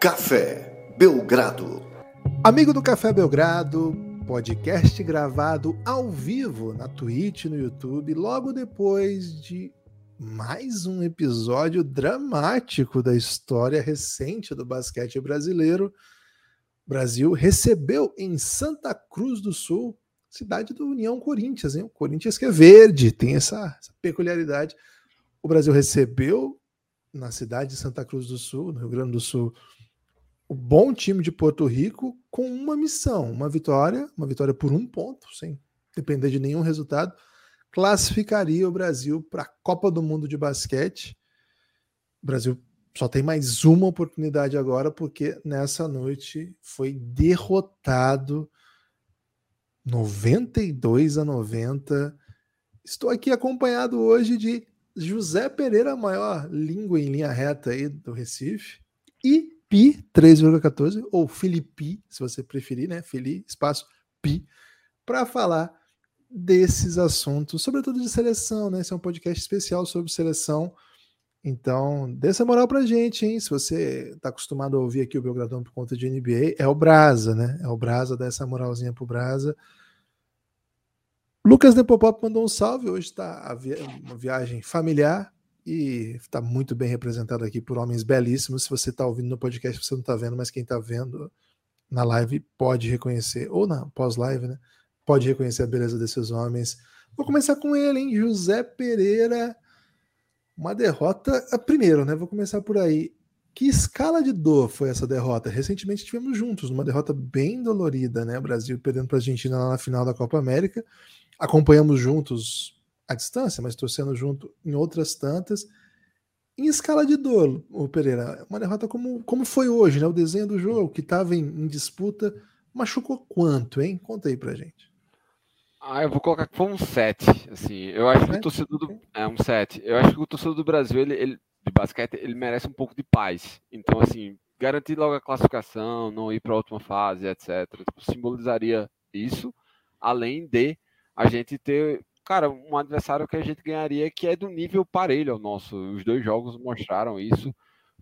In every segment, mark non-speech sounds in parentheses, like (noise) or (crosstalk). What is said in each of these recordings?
Café Belgrado. Amigo do Café Belgrado, podcast gravado ao vivo na Twitch, no YouTube, logo depois de mais um episódio dramático da história recente do basquete brasileiro. O Brasil recebeu em Santa Cruz do Sul, cidade do União Corinthians, hein? O Corinthians que é verde, tem essa, essa peculiaridade. O Brasil recebeu na cidade de Santa Cruz do Sul, no Rio Grande do Sul, o bom time de Porto Rico com uma missão, uma vitória, uma vitória por um ponto, sem depender de nenhum resultado, classificaria o Brasil para a Copa do Mundo de Basquete. O Brasil só tem mais uma oportunidade agora, porque nessa noite foi derrotado 92 a 90. Estou aqui acompanhado hoje de José Pereira, maior língua em linha reta aí do Recife, e Pi 3,14, ou Felipe, se você preferir, né? Felipe, espaço Pi, para falar desses assuntos, sobretudo de seleção, né? Esse é um podcast especial sobre seleção. Então, dê essa moral pra gente, hein? Se você tá acostumado a ouvir aqui o Belgradão por conta de NBA, é o Brasa, né? É o Brasa, dá essa moralzinha pro Brasa. Lucas Nepopop mandou um salve. Hoje está uma viagem familiar e está muito bem representado aqui por homens belíssimos. Se você está ouvindo no podcast, você não está vendo, mas quem está vendo na live pode reconhecer, ou na pós-live, né? Pode reconhecer a beleza desses homens. Vou começar com ele, hein? José Pereira. Uma derrota. Primeiro, né? Vou começar por aí. Que escala de dor foi essa derrota? Recentemente tivemos juntos, numa derrota bem dolorida, né? O Brasil perdendo para a Argentina lá na final da Copa América acompanhamos juntos à distância, mas torcendo junto em outras tantas. Em escala de dor, o Pereira, uma derrota como, como foi hoje, né? O desenho do jogo que estava em, em, disputa machucou quanto, hein? Conta aí pra gente. Ah, eu vou colocar que foi um 7. Assim, eu acho que o torcedor do. É um 7. Eu acho que o torcedor do Brasil, ele, ele, de basquete, ele merece um pouco de paz. Então, assim, garantir logo a classificação, não ir para a última fase, etc. Tipo, simbolizaria isso, além de a gente ter, cara, um adversário que a gente ganharia que é do nível parelho ao nosso. Os dois jogos mostraram isso,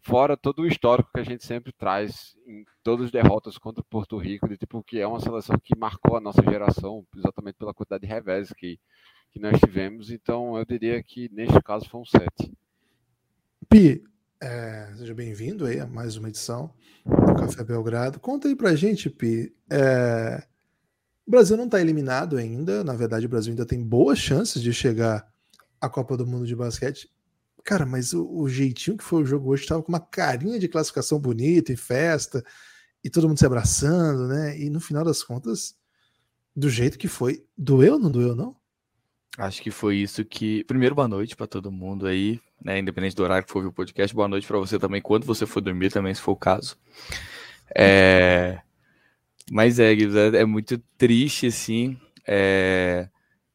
fora todo o histórico que a gente sempre traz em todas as derrotas contra Porto Rico, de tipo que é uma seleção que marcou a nossa geração, exatamente pela quantidade de revés que, que nós tivemos. Então eu diria que neste caso foi um 7. Pi, é, seja bem-vindo aí a mais uma edição do Café Belgrado. Conta aí pra gente, Pi. É, o Brasil não está eliminado ainda. Na verdade, o Brasil ainda tem boas chances de chegar à Copa do Mundo de basquete. Cara, mas o, o jeitinho que foi o jogo hoje estava com uma carinha de classificação bonita e festa, e todo mundo se abraçando, né? E no final das contas, do jeito que foi, doeu ou não doeu, não? Acho que foi isso que. Primeiro, boa noite para todo mundo aí, né? Independente do horário que for ouvir o podcast, boa noite para você também, quando você for dormir também, se for o caso. É. Mas é, é, é muito triste, assim. É,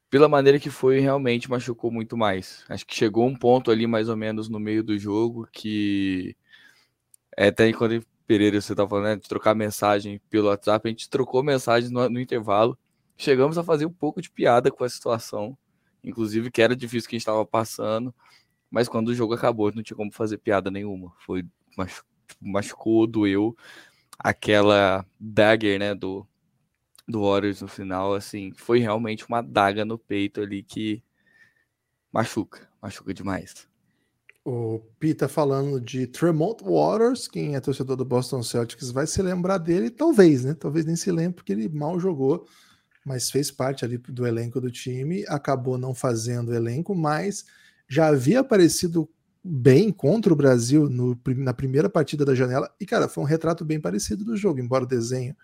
pela maneira que foi, realmente machucou muito mais. Acho que chegou um ponto ali, mais ou menos, no meio do jogo, que. É, até quando Pereira, você tá falando, né, de trocar mensagem pelo WhatsApp, a gente trocou mensagem no, no intervalo. Chegamos a fazer um pouco de piada com a situação, inclusive que era difícil que a gente estava passando, mas quando o jogo acabou, não tinha como fazer piada nenhuma. Foi machucou, doeu, aquela dagger, né, do, do Warriors no final, assim, foi realmente uma daga no peito ali que machuca, machuca demais. O Pete tá falando de Tremont Waters, quem é torcedor do Boston Celtics vai se lembrar dele, talvez, né? Talvez nem se lembre, porque ele mal jogou, mas fez parte ali do elenco do time, acabou não fazendo elenco, mas já havia aparecido bem contra o Brasil no, na primeira partida da janela. E, cara, foi um retrato bem parecido do jogo, embora o desenho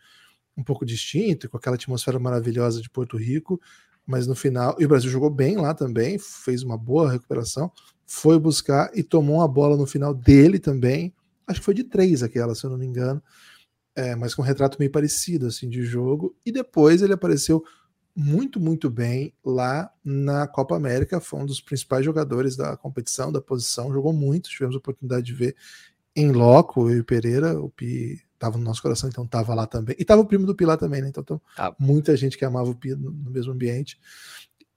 um pouco distinto, com aquela atmosfera maravilhosa de Porto Rico. Mas no final, e o Brasil jogou bem lá também, fez uma boa recuperação, foi buscar e tomou uma bola no final dele também. Acho que foi de três aquela, se eu não me engano. É, mas com um retrato meio parecido assim de jogo. E depois ele apareceu muito, muito bem lá na Copa América. Foi um dos principais jogadores da competição, da posição, jogou muito. Tivemos a oportunidade de ver em loco eu e o Pereira. O Pi estava no nosso coração, então estava lá também. E estava o primo do Pi lá também, né? Então, então ah. muita gente que amava o Pi no, no mesmo ambiente.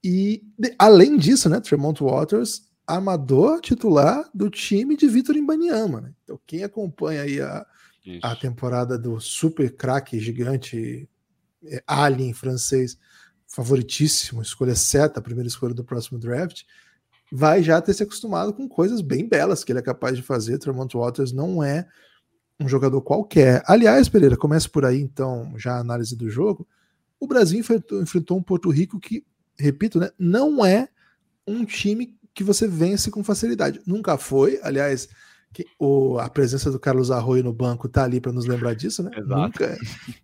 E de, além disso, né, Tremont Waters, armador titular do time de Vitor Imbaniama. Né? Então, quem acompanha aí a, Isso. a temporada do super craque gigante é, Alien francês, favoritíssimo, escolha certa, a primeira escolha do próximo draft, vai já ter se acostumado com coisas bem belas que ele é capaz de fazer. Tremont Waters não é um jogador qualquer. Aliás, Pereira, começa por aí então já a análise do jogo. O Brasil enfrentou, enfrentou um Porto Rico que, repito, né, não é um time que você vence com facilidade. Nunca foi, aliás, que, o, a presença do Carlos Arroio no banco tá ali para nos lembrar disso, né? Nunca,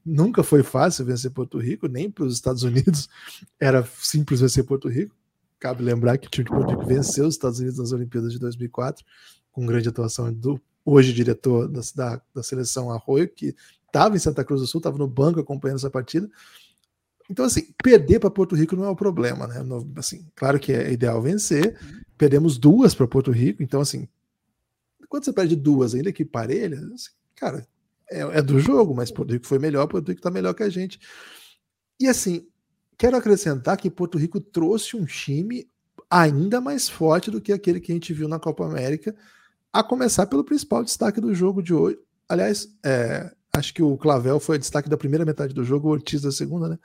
nunca foi fácil vencer Porto Rico, nem para os Estados Unidos (laughs) era simples vencer Porto Rico. Cabe lembrar que o time de Porto Rico venceu os Estados Unidos nas Olimpíadas de 2004, com grande atuação do hoje diretor da, da, da seleção Arroio, que estava em Santa Cruz do Sul, estava no banco acompanhando essa partida. Então, assim, perder para Porto Rico não é o problema, né? assim, claro que é ideal vencer. Perdemos duas para Porto Rico, então, assim, quando você perde duas, ainda que parelhas, cara, é, é, do jogo, mas Porto Rico foi melhor, Porto Rico está melhor que a gente. E assim, quero acrescentar que Porto Rico trouxe um time ainda mais forte do que aquele que a gente viu na Copa América, a começar pelo principal destaque do jogo de hoje. Aliás, é, acho que o Clavel foi o destaque da primeira metade do jogo, o Ortiz da segunda, né?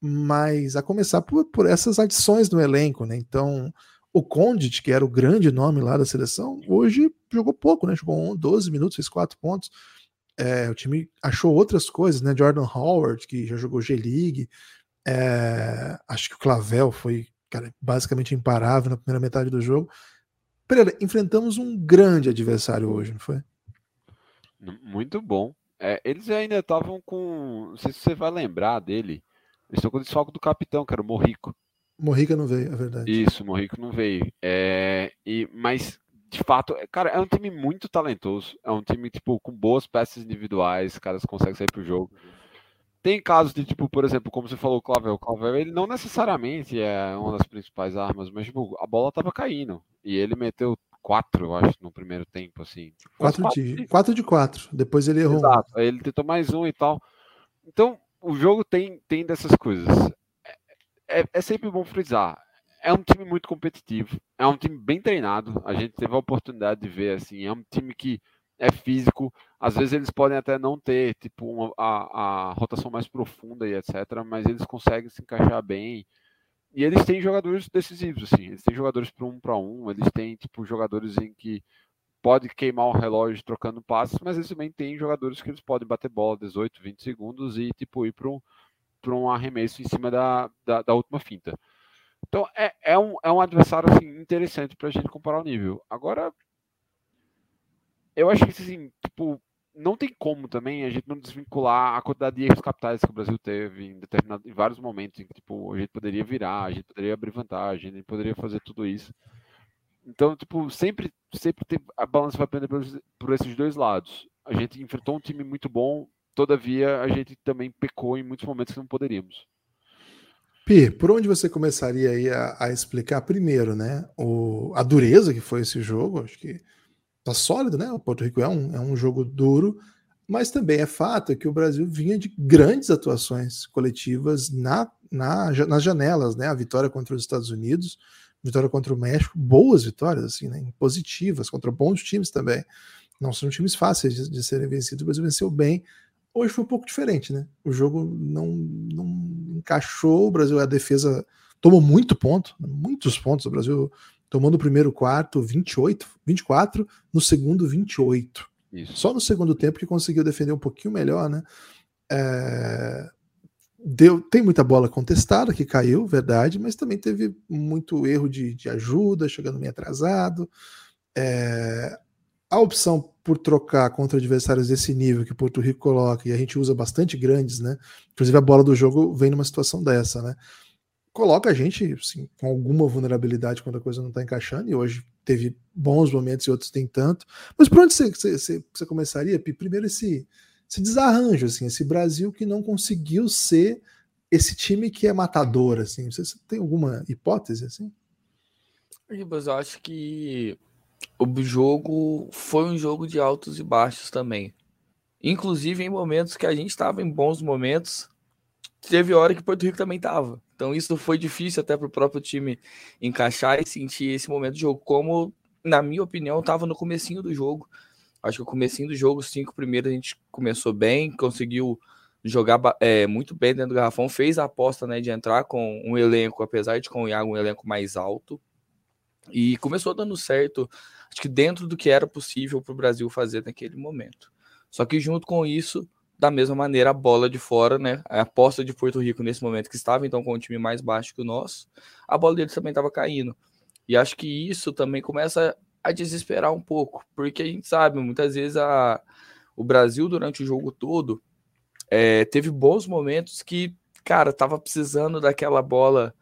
mas a começar por, por essas adições no elenco, né? Então, o Condit, que era o grande nome lá da seleção, hoje jogou pouco, né? Jogou 12 minutos, fez 4 pontos. É, o time achou outras coisas, né? Jordan Howard, que já jogou G-League. É, acho que o Clavel foi cara, basicamente imparável na primeira metade do jogo. Pereira, enfrentamos um grande adversário hoje, não foi? Muito bom. É, eles ainda estavam com. Não sei se você vai lembrar dele. Eles estão com o desfalque do capitão, que era o Morrico. Morrica não veio, é verdade. Isso, Morrico não veio. É, e, mas, de fato, é, cara, é um time muito talentoso. É um time, tipo, com boas peças individuais, caras conseguem sair pro jogo. Tem casos de, tipo, por exemplo, como você falou, o Clavel. O Clavel, ele não necessariamente é uma das principais armas, mas, tipo, a bola tava caindo. E ele meteu quatro, eu acho, no primeiro tempo, assim. Quatro, quatro de, quatro de quatro. Depois ele errou. Exato. Aí ele tentou mais um e tal. Então, o jogo tem, tem dessas coisas. É, é, é, sempre bom frisar. É um time muito competitivo. É um time bem treinado. A gente teve a oportunidade de ver assim. É um time que é físico. Às vezes eles podem até não ter tipo uma, a, a rotação mais profunda e etc. Mas eles conseguem se encaixar bem. E eles têm jogadores decisivos, assim. Eles têm jogadores para um para um. Eles têm tipo jogadores em que pode queimar o relógio trocando passes, mas eles também têm jogadores que eles podem bater bola 18, 20 segundos e tipo ir para um, um arremesso em cima da, da, da última finta. Então é, é, um, é um adversário assim, interessante para a gente comparar o nível. Agora, eu acho que assim, tipo, não tem como também a gente não desvincular a quantidade de erros capitais que o Brasil teve em, determinado, em vários momentos em que tipo, a gente poderia virar, a gente poderia abrir vantagem, a gente poderia fazer tudo isso. Então, tipo, sempre, sempre tem, a balança vai pender por, por esses dois lados. A gente enfrentou um time muito bom, todavia a gente também pecou em muitos momentos que não poderíamos. Pi, por onde você começaria aí a, a, explicar primeiro, né? O, a dureza que foi esse jogo, acho que tá sólido, né? O Porto Rico é um, é um jogo duro, mas também é fato que o Brasil vinha de grandes atuações coletivas na, na, nas janelas, né? A vitória contra os Estados Unidos, vitória contra o México, boas vitórias, assim, né? Positivas, contra bons times também. Não são times fáceis de, de serem vencidos. O Brasil venceu bem. Hoje foi um pouco diferente, né? O jogo não, não encaixou. O Brasil, a defesa tomou muito ponto, muitos pontos. O Brasil tomou no primeiro quarto 28, 24, no segundo 28. Isso. Só no segundo tempo que conseguiu defender um pouquinho melhor, né? É, deu, tem muita bola contestada que caiu, verdade, mas também teve muito erro de, de ajuda, chegando meio atrasado. É, a opção por trocar contra adversários desse nível que Porto Rico coloca, e a gente usa bastante grandes, né? Inclusive a bola do jogo vem numa situação dessa, né? Coloca a gente assim, com alguma vulnerabilidade quando a coisa não está encaixando, e hoje teve bons momentos e outros tem tanto. Mas por onde você, você, você começaria, Pi? Primeiro esse esse desarranjo, assim, esse Brasil que não conseguiu ser esse time que é matador, assim. Você tem alguma hipótese, assim? Ribas, eu acho que o jogo foi um jogo de altos e baixos também. Inclusive em momentos que a gente estava em bons momentos, teve hora que Porto Rico também estava. Então isso foi difícil até para o próprio time encaixar e sentir esse momento de jogo. Como, na minha opinião, estava no comecinho do jogo Acho que o comecinho do jogo, os cinco primeiros, a gente começou bem, conseguiu jogar é, muito bem dentro do garrafão, fez a aposta né, de entrar com um elenco, apesar de com o Iago um elenco mais alto, e começou dando certo, acho que dentro do que era possível para o Brasil fazer naquele momento. Só que junto com isso, da mesma maneira, a bola de fora, né? A aposta de Porto Rico nesse momento, que estava então com um time mais baixo que o nosso, a bola deles também estava caindo. E acho que isso também começa a desesperar um pouco, porque a gente sabe, muitas vezes a, o Brasil, durante o jogo todo, é, teve bons momentos que, cara, tava precisando daquela bola,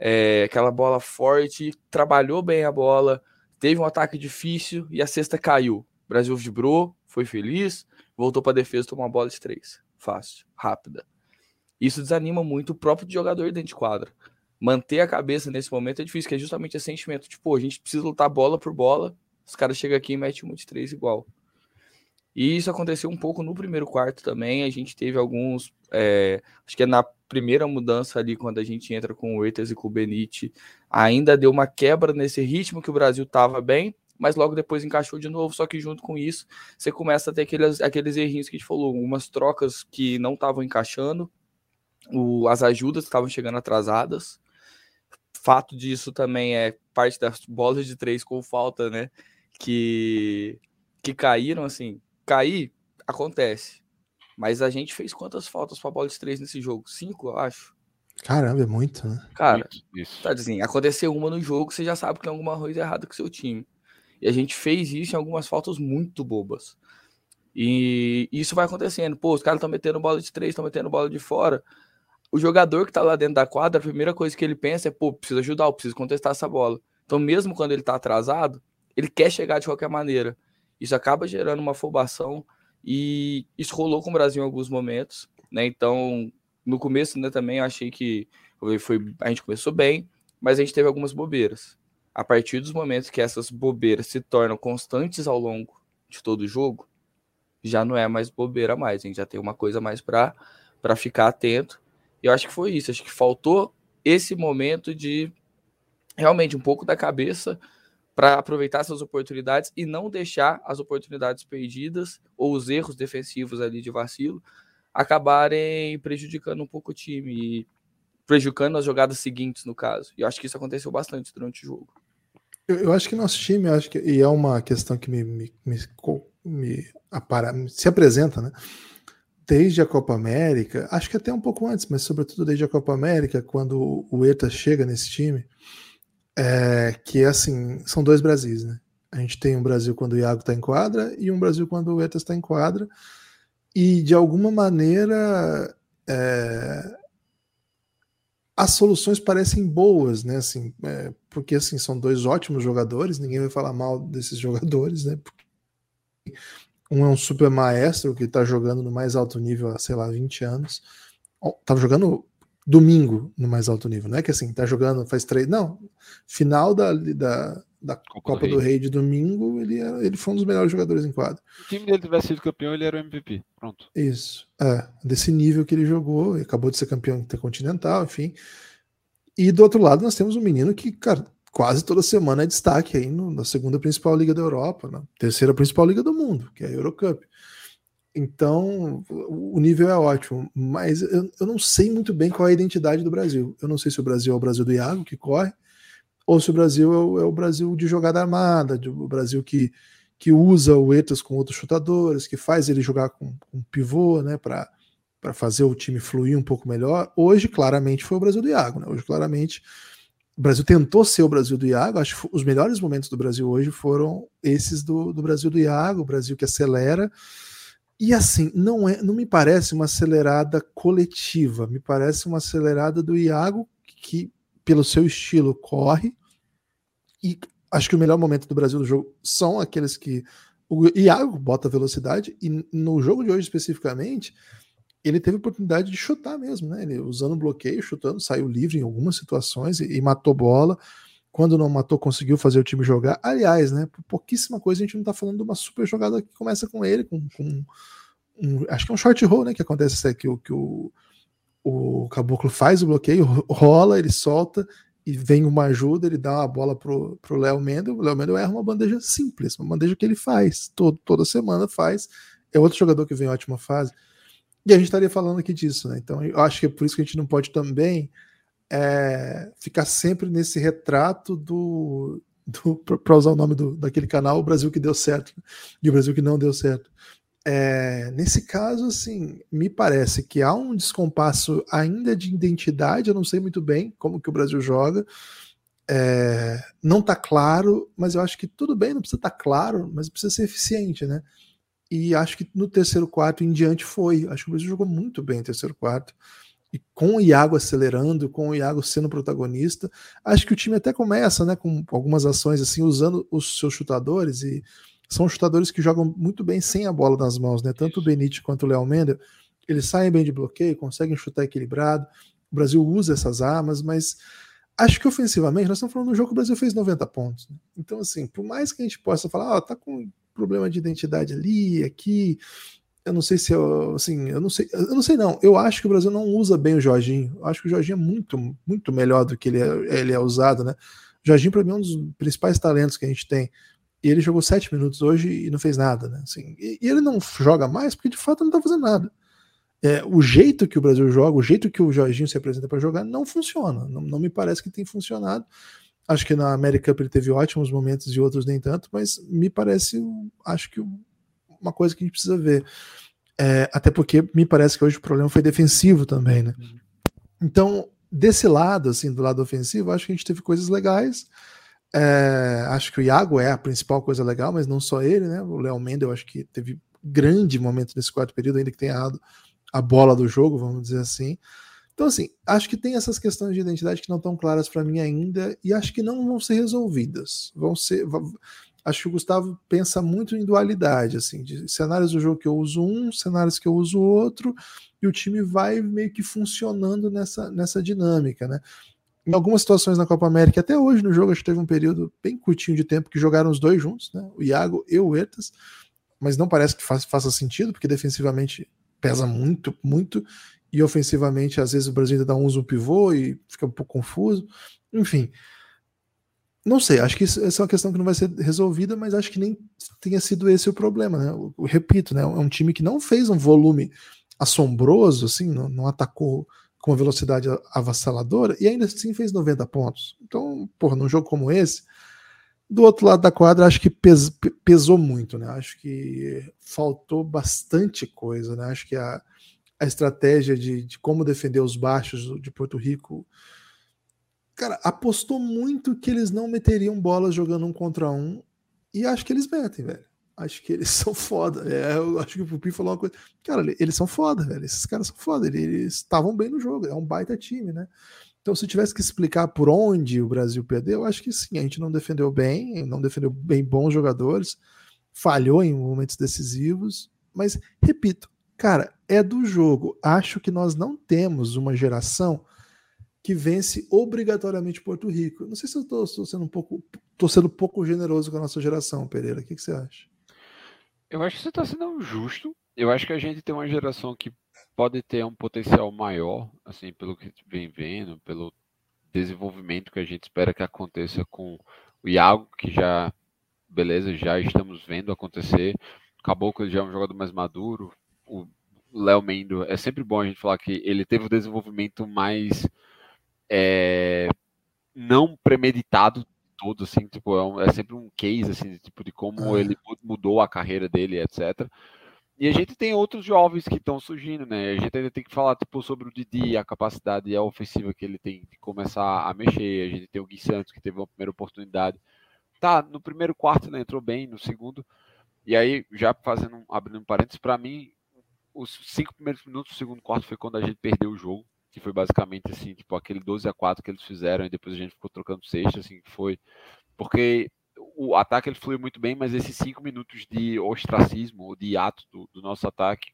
é, aquela bola forte, trabalhou bem a bola, teve um ataque difícil e a cesta caiu. O Brasil vibrou, foi feliz, voltou para a defesa, tomou uma bola de três. Fácil, rápida. Isso desanima muito o próprio jogador dentro de quadra. Manter a cabeça nesse momento é difícil, que é justamente esse sentimento. Tipo, a gente precisa lutar bola por bola, os caras chegam aqui e metem uma de três igual. E isso aconteceu um pouco no primeiro quarto também. A gente teve alguns. É, acho que é na primeira mudança ali, quando a gente entra com o Eitas e com o Benite, ainda deu uma quebra nesse ritmo que o Brasil estava bem, mas logo depois encaixou de novo. Só que junto com isso, você começa a ter aqueles, aqueles errinhos que a gente falou, algumas trocas que não estavam encaixando, o, as ajudas estavam chegando atrasadas. Fato disso também é parte das bolas de três com falta, né? Que, que caíram assim cair, acontece. Mas a gente fez quantas faltas para bola de três nesse jogo? Cinco, eu acho. Caramba, é muito, né? Cara, isso. tá dizendo, aconteceu uma no jogo, você já sabe que tem alguma coisa errada com o seu time. E a gente fez isso em algumas faltas muito bobas. E isso vai acontecendo. Pô, os caras estão metendo bola de três, estão metendo bola de fora. O jogador que tá lá dentro da quadra, a primeira coisa que ele pensa é, pô, preciso ajudar, eu preciso contestar essa bola. Então, mesmo quando ele tá atrasado, ele quer chegar de qualquer maneira. Isso acaba gerando uma afobação e isso rolou com o Brasil em alguns momentos, né? Então, no começo, né, também eu achei que foi, a gente começou bem, mas a gente teve algumas bobeiras. A partir dos momentos que essas bobeiras se tornam constantes ao longo de todo o jogo, já não é mais bobeira mais, a gente já tem uma coisa mais para para ficar atento. E eu acho que foi isso, acho que faltou esse momento de realmente um pouco da cabeça para aproveitar essas oportunidades e não deixar as oportunidades perdidas ou os erros defensivos ali de vacilo acabarem prejudicando um pouco o time e prejudicando as jogadas seguintes, no caso. E eu acho que isso aconteceu bastante durante o jogo. Eu, eu acho que nosso time, acho que, e é uma questão que me, me, me, me apara, se apresenta, né? Desde a Copa América, acho que até um pouco antes, mas sobretudo desde a Copa América, quando o ETA chega nesse time, é, que é assim, são dois Brasis, né? A gente tem um Brasil quando o Iago está em quadra e um Brasil quando o Etas está em quadra. E de alguma maneira é, as soluções parecem boas, né? Assim, é, porque assim são dois ótimos jogadores, ninguém vai falar mal desses jogadores, né? Um é um super maestro que está jogando no mais alto nível há, sei lá, 20 anos. Tava jogando domingo no mais alto nível. Não é que assim, tá jogando faz três. Não. Final da, da, da Copa, Copa do, Rei. do, Rei. de domingo, ele, era, ele foi um dos melhores jogadores em quadro. Se o time dele tivesse sido campeão, ele era o MVP. Pronto. Isso. É, desse nível que ele jogou, acabou de ser campeão intercontinental, enfim. E do outro lado, nós temos um menino que, cara, quase toda semana é destaque aí no, na segunda principal liga da Europa, na terceira principal liga do mundo, que é a Eurocup. Então, o nível é ótimo, mas eu, eu, não sei muito bem qual é a identidade do Brasil. Eu não sei se o Brasil é o Brasil do Iago, que corre, ou se o Brasil é o, é o Brasil de jogada armada, de, o Brasil que, que usa o Etas com outros chutadores, que faz ele jogar com, com pivô, né, para fazer o time fluir um pouco melhor. Hoje, claramente, foi o Brasil do Iago. Né? Hoje, claramente, o Brasil tentou ser o Brasil do Iago. Acho que os melhores momentos do Brasil hoje foram esses do, do Brasil do Iago, o Brasil que acelera e assim, não é, não me parece uma acelerada coletiva, me parece uma acelerada do Iago que pelo seu estilo corre e acho que o melhor momento do Brasil no jogo são aqueles que o Iago bota velocidade e no jogo de hoje especificamente, ele teve oportunidade de chutar mesmo, né? Ele usando bloqueio, chutando, saiu livre em algumas situações e, e matou bola. Quando não matou, conseguiu fazer o time jogar. Aliás, né? Por pouquíssima coisa a gente não tá falando de uma super jogada que começa com ele, com, com um, acho que é um short roll, né? Que acontece que, que o, o, o caboclo faz o bloqueio, rola, ele solta, e vem uma ajuda, ele dá uma bola pro, pro Léo Mendel, o Léo Mendel erra uma bandeja simples, uma bandeja que ele faz, todo, toda semana faz, é outro jogador que vem em ótima fase, e a gente estaria falando aqui disso, né? Então eu acho que é por isso que a gente não pode também é, ficar sempre nesse retrato do, do para usar o nome do, daquele canal, o Brasil que deu certo e o Brasil que não deu certo. É, nesse caso, assim, me parece que há um descompasso ainda de identidade, eu não sei muito bem como que o Brasil joga, é, não está claro, mas eu acho que tudo bem, não precisa estar tá claro, mas precisa ser eficiente, né? E acho que no terceiro quarto em diante foi. Acho que o Brasil jogou muito bem no terceiro quarto. E com o Iago acelerando, com o Iago sendo protagonista, acho que o time até começa, né, com algumas ações assim, usando os seus chutadores e são chutadores que jogam muito bem sem a bola nas mãos, né? Tanto o Benite quanto o Léo Mendel, eles saem bem de bloqueio, conseguem chutar equilibrado. O Brasil usa essas armas, mas acho que ofensivamente, nós estamos falando de um jogo que o Brasil fez 90 pontos. Né? Então, assim, por mais que a gente possa falar, ó, oh, tá com problema de identidade ali, aqui, eu não sei se eu, assim, eu não sei, eu não sei não. Eu acho que o Brasil não usa bem o Jorginho. Eu acho que o Jorginho é muito, muito melhor do que ele é, ele é usado, né? O Jorginho para mim é um dos principais talentos que a gente tem. E ele jogou sete minutos hoje e não fez nada, né? Assim, e, e ele não joga mais porque de fato não tá fazendo nada. É, o jeito que o Brasil joga, o jeito que o Jorginho se apresenta para jogar, não funciona. Não, não, me parece que tem funcionado. Acho que na America Cup ele teve ótimos momentos e outros nem tanto, mas me parece, acho que uma coisa que a gente precisa ver. É, até porque me parece que hoje o problema foi defensivo também, né? Uhum. Então, desse lado, assim, do lado ofensivo, acho que a gente teve coisas legais. É, acho que o Iago é a principal coisa legal, mas não só ele, né? O Léo Mendes, eu acho que teve grande momento nesse quarto período, ainda que tenha errado a bola do jogo, vamos dizer assim. Então, assim, acho que tem essas questões de identidade que não estão claras para mim ainda e acho que não vão ser resolvidas. Vão ser. Acho que o Gustavo pensa muito em dualidade, assim, de cenários do jogo que eu uso um, cenários que eu uso outro, e o time vai meio que funcionando nessa, nessa dinâmica, né? em algumas situações na Copa América, até hoje no jogo, acho que teve um período bem curtinho de tempo que jogaram os dois juntos, né? O Iago e o Ertas, mas não parece que faça, sentido, porque defensivamente pesa muito, muito, e ofensivamente, às vezes, o Brasil ainda dá um uso pivô e fica um pouco confuso. Enfim, não sei, acho que isso, essa é uma questão que não vai ser resolvida, mas acho que nem tenha sido esse o problema, né? Eu, eu repito, né? É um time que não fez um volume assombroso, assim, não, não atacou com uma velocidade avassaladora e ainda assim fez 90 pontos. Então, porra, num jogo como esse, do outro lado da quadra, acho que pes, pesou muito, né? Acho que faltou bastante coisa, né? Acho que a, a estratégia de, de como defender os baixos de Porto Rico, cara, apostou muito que eles não meteriam bolas jogando um contra um e acho que eles metem, velho acho que eles (laughs) são foda. É, eu acho que o Pupi falou uma coisa. Cara, eles são foda, velho. Esses caras são foda. Eles estavam bem no jogo. É um baita time, né? Então, se tivesse que explicar por onde o Brasil perdeu, eu acho que sim. A gente não defendeu bem, não defendeu bem bons jogadores, falhou em momentos decisivos. Mas, repito, cara, é do jogo. Acho que nós não temos uma geração que vence obrigatoriamente Porto Rico. Não sei se eu estou sendo um pouco, tô sendo um pouco generoso com a nossa geração, Pereira. O que, que você acha? Eu acho que você está sendo justo. Eu acho que a gente tem uma geração que pode ter um potencial maior, assim, pelo que vem vendo, pelo desenvolvimento que a gente espera que aconteça com o Iago, que já, beleza, já estamos vendo acontecer. Que ele já é um jogador mais maduro. O Léo Mendo, é sempre bom a gente falar que ele teve o desenvolvimento mais é, não premeditado todo, assim, tipo, é, um, é sempre um case, assim, tipo, de como ele mudou a carreira dele, etc. E a gente tem outros jovens que estão surgindo, né? A gente ainda tem que falar, tipo, sobre o Didi, a capacidade e a ofensiva que ele tem de começar a mexer. A gente tem o Gui Santos, que teve uma primeira oportunidade. Tá, no primeiro quarto, né? Entrou bem, no segundo. E aí, já fazendo, abrindo um parênteses, para mim, os cinco primeiros minutos do segundo quarto foi quando a gente perdeu o jogo que foi basicamente assim, tipo, aquele 12 a 4 que eles fizeram e depois a gente ficou trocando sexta, assim, que foi porque o ataque ele fluiu muito bem, mas esses cinco minutos de ostracismo, de ato do, do nosso ataque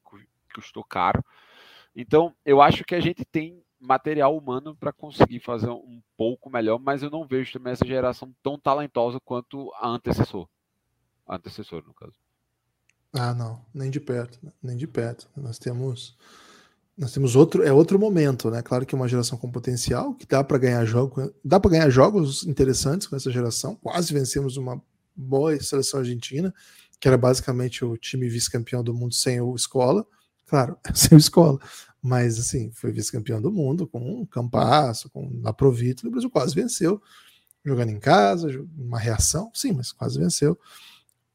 custou caro. Então, eu acho que a gente tem material humano para conseguir fazer um pouco melhor, mas eu não vejo também essa geração tão talentosa quanto a antecessor. A antecessor, no caso. Ah, não, nem de perto, nem de perto. Nós temos nós temos outro, é outro momento, né? Claro que é uma geração com potencial, que dá para ganhar jogos, dá para ganhar jogos interessantes com essa geração. Quase vencemos uma boa seleção argentina, que era basicamente o time vice-campeão do mundo sem o escola. Claro, (laughs) sem o escola, mas assim, foi vice-campeão do mundo com um campasso, com um Laprovito, o Brasil quase venceu, jogando em casa, uma reação, sim, mas quase venceu.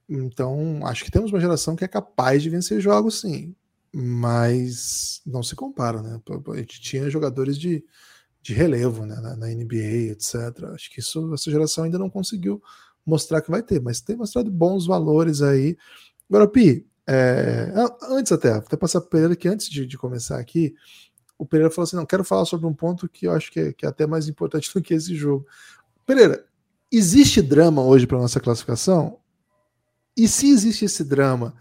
Então, acho que temos uma geração que é capaz de vencer jogos, sim mas não se compara, né? A gente tinha jogadores de, de relevo né? na, na, NBA, etc. Acho que isso essa geração ainda não conseguiu mostrar que vai ter, mas tem mostrado bons valores aí. Agora, Pi, é, antes até, até passar para o Pereira, que antes de, de, começar aqui, o Pereira falou assim: não, quero falar sobre um ponto que eu acho que é, que é até mais importante (laughs) do que esse jogo. Pereira, existe drama hoje para nossa classificação? E se existe esse drama,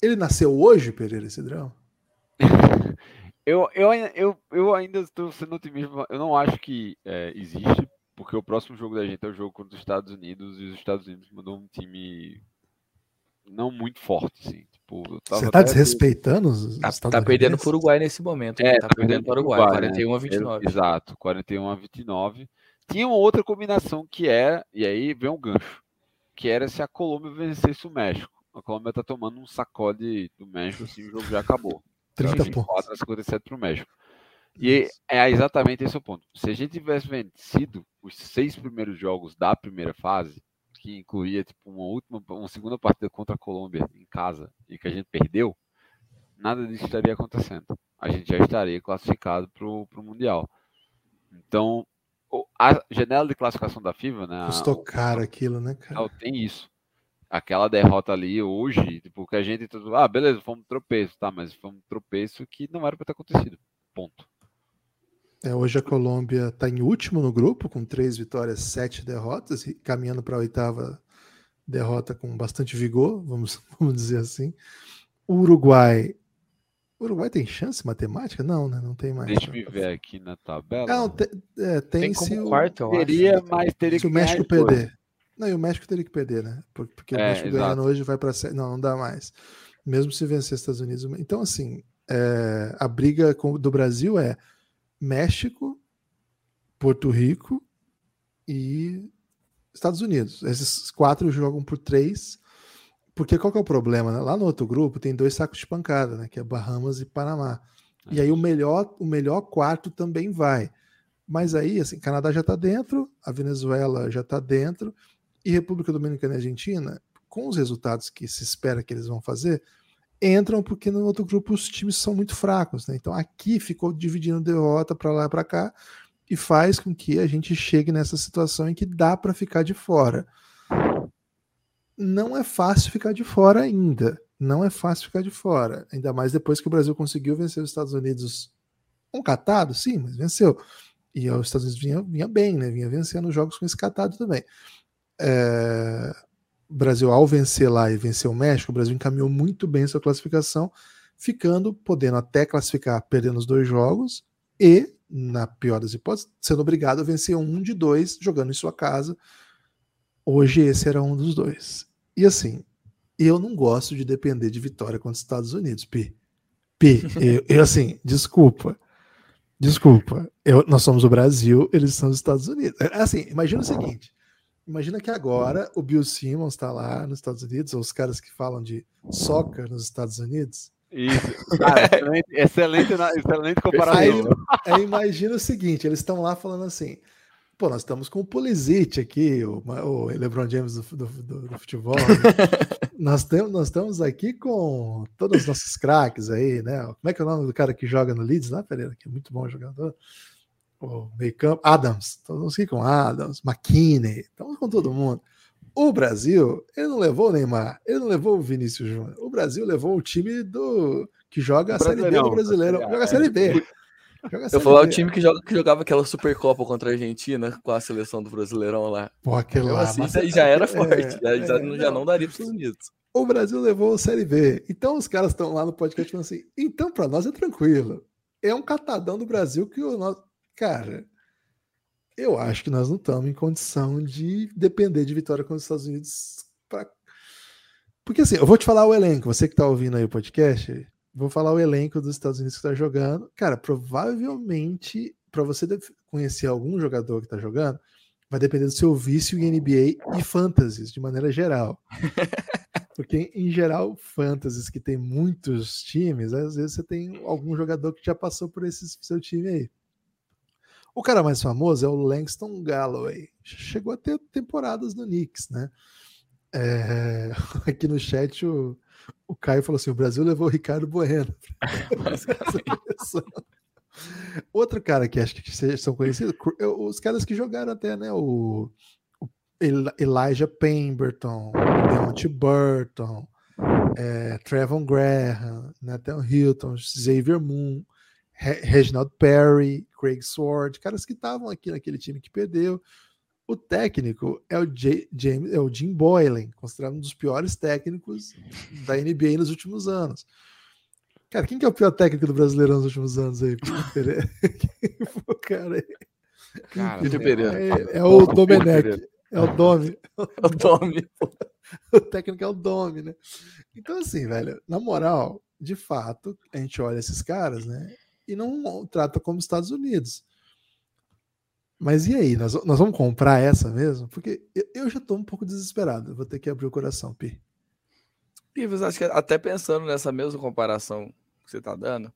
ele nasceu hoje, Pereira Cidrão? (laughs) eu, eu, eu, eu ainda estou sendo otimista. Eu não acho que é, existe, porque o próximo jogo da gente é o jogo contra os Estados Unidos e os Estados Unidos mandou um time não muito forte, assim. Tipo, Você está desrespeitando os tá, tá perdendo para o Uruguai nesse momento. É, tá, tá perdendo para o Uruguai, Uruguai 41 né? a 29. Exato, 41 a 29. Tinha uma outra combinação que era, e aí vem um gancho, que era se a Colômbia vencesse o México a Colômbia tá tomando um sacode do México, assim, o jogo já acabou. 30 então, pontos. a 57 pro México. E é exatamente esse o ponto. Se a gente tivesse vencido os seis primeiros jogos da primeira fase, que incluía tipo uma última, uma segunda partida contra a Colômbia em casa e que a gente perdeu, nada disso estaria acontecendo. A gente já estaria classificado para o Mundial. Então, a janela de classificação da FIFA, né? Custou caro aquilo, né, cara? Tem isso aquela derrota ali hoje, tipo, que a gente tudo, ah, beleza, foi um tropeço, tá, mas foi um tropeço que não era para ter acontecido. Ponto. É, hoje a Colômbia está em último no grupo, com três vitórias, sete derrotas, e caminhando para a oitava derrota com bastante vigor, vamos, (laughs) vamos dizer assim. O Uruguai. O Uruguai tem chance matemática? Não, né? Não tem mais. Deixa eu ver aqui na tabela. Não, te, é, tem, tem como o, quarto, eu teria, acho. mas teria se que o México perder. Não, e o México teria que perder, né? Porque é, o México exato. ganhando hoje vai para. Não, não dá mais. Mesmo se vencer os Estados Unidos. Então, assim, é, a briga do Brasil é México, Porto Rico e Estados Unidos. Esses quatro jogam por três. Porque qual que é o problema? Né? Lá no outro grupo tem dois sacos de pancada, né? Que é Bahamas e Panamá. E aí o melhor, o melhor quarto também vai. Mas aí, assim, Canadá já está dentro, a Venezuela já está dentro, e República Dominicana e Argentina, com os resultados que se espera que eles vão fazer, entram porque no outro grupo os times são muito fracos. Né? Então aqui ficou dividindo derrota para lá e para cá e faz com que a gente chegue nessa situação em que dá para ficar de fora. Não é fácil ficar de fora ainda. Não é fácil ficar de fora. Ainda mais depois que o Brasil conseguiu vencer os Estados Unidos. Um catado, sim, mas venceu. E os Estados Unidos vinha, vinha bem, né? Vinha vencendo jogos com esse catado também é, Brasil, ao vencer lá e vencer o México, o Brasil encaminhou muito bem sua classificação, ficando, podendo até classificar perdendo os dois jogos e, na pior das hipóteses, sendo obrigado a vencer um de dois jogando em sua casa. Hoje esse era um dos dois. E assim, eu não gosto de depender de vitória contra os Estados Unidos, Pi. Pi, eu, eu assim, desculpa. Desculpa, eu, nós somos o Brasil, eles são os Estados Unidos. É, assim, imagina o seguinte: Imagina que agora o Bill Simmons está lá nos Estados Unidos, ou os caras que falam de soccer nos Estados Unidos. Isso, (laughs) cara, excelente, excelente, excelente comparação. Aí, aí imagina o seguinte: eles estão lá falando assim. Pô, nós estamos com o Pulisic aqui, o, o LeBron James do, do, do, do futebol. Né? (laughs) nós, temos, nós estamos aqui com todos os nossos craques aí, né? Como é que é o nome do cara que joga no Leeds lá, Pereira? Que é muito bom jogador o meio campo, Adams, estamos aqui com Adams, McKinney, estamos com todo mundo. O Brasil, ele não levou o Neymar, ele não levou o Vinícius Júnior. O Brasil levou o time do que joga a Série B do Brasileiro, joga a Série B. Joga Eu falava o time que, joga, que jogava aquela Supercopa contra a Argentina com a seleção do Brasileirão lá. Pô, aquele lá. Assim, já, já era (laughs) é, forte, é, já, já, é, já, não daria para os Estados Unidos. O Brasil levou a Série B. Então os caras estão lá no podcast falando assim: então para nós é tranquilo. É um catadão do Brasil que o nosso Cara, eu acho que nós não estamos em condição de depender de vitória com os Estados Unidos. Pra... Porque assim, eu vou te falar o elenco, você que está ouvindo aí o podcast, vou falar o elenco dos Estados Unidos que está jogando. Cara, provavelmente, para você conhecer algum jogador que está jogando, vai depender do seu vício em NBA e fantasies, de maneira geral. (laughs) Porque, em geral, fantasies que tem muitos times, às vezes você tem algum jogador que já passou por esse seu time aí. O cara mais famoso é o Langston Galloway. Chegou a ter temporadas no Knicks, né? É... (laughs) Aqui no chat o, o Caio falou assim: o Brasil levou o Ricardo Bueno. (laughs) (laughs) Outro cara que acho que são conhecidos, os caras que jogaram até, né? O, o Elijah Pemberton, Deontay Burton, é, Trevon Graham, Nathan Hilton, Xavier Moon, Reginald Perry, Craig Sword, caras que estavam aqui naquele time que perdeu. O técnico é o, J, James, é o Jim Boylan, considerado um dos piores técnicos da NBA nos últimos anos. Cara, quem que é o pior técnico do Brasileirão nos últimos anos aí? (laughs) o cara, cara é, é, é o Domenech. É o Domi. (laughs) É o Domi. (laughs) o técnico é o Domi, né? Então, assim, velho, na moral, de fato, a gente olha esses caras, né? E não trata como Estados Unidos. Mas e aí? Nós, nós vamos comprar essa mesmo? Porque eu, eu já tô um pouco desesperado. Vou ter que abrir o coração, Pi. Pivas, acho que até pensando nessa mesma comparação que você está dando,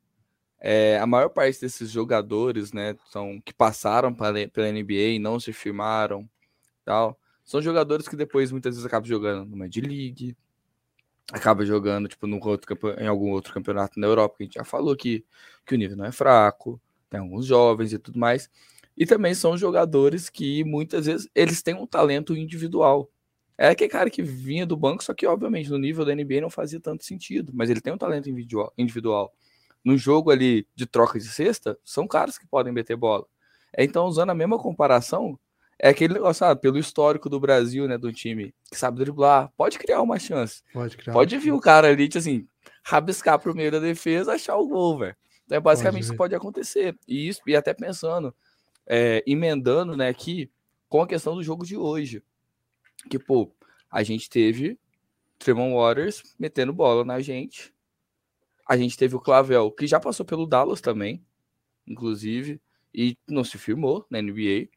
é, a maior parte desses jogadores, né, são que passaram pela, pela NBA e não se firmaram, tal, são jogadores que depois muitas vezes acabam jogando no Mad League, acaba jogando tipo num outro em algum outro campeonato na Europa, que a gente já falou que, que o nível não é fraco, tem alguns jovens e tudo mais. E também são jogadores que muitas vezes eles têm um talento individual. É aquele cara que vinha do banco, só que, obviamente, no nível da NBA não fazia tanto sentido, mas ele tem um talento individual. No jogo ali de troca de cesta, são caras que podem meter bola. É, então, usando a mesma comparação, é aquele negócio, sabe, pelo histórico do Brasil, né, do time que sabe driblar, pode criar uma chance. Pode criar. Pode vir o cara ali, tipo assim, rabiscar pro meio da defesa, achar o gol, velho. Então, é basicamente pode isso pode acontecer. E isso, e até pensando, é, emendando, né, aqui com a questão do jogo de hoje que, pô, a gente teve Tremont Waters metendo bola na gente. A gente teve o Clavel, que já passou pelo Dallas também, inclusive, e não se firmou na NBA.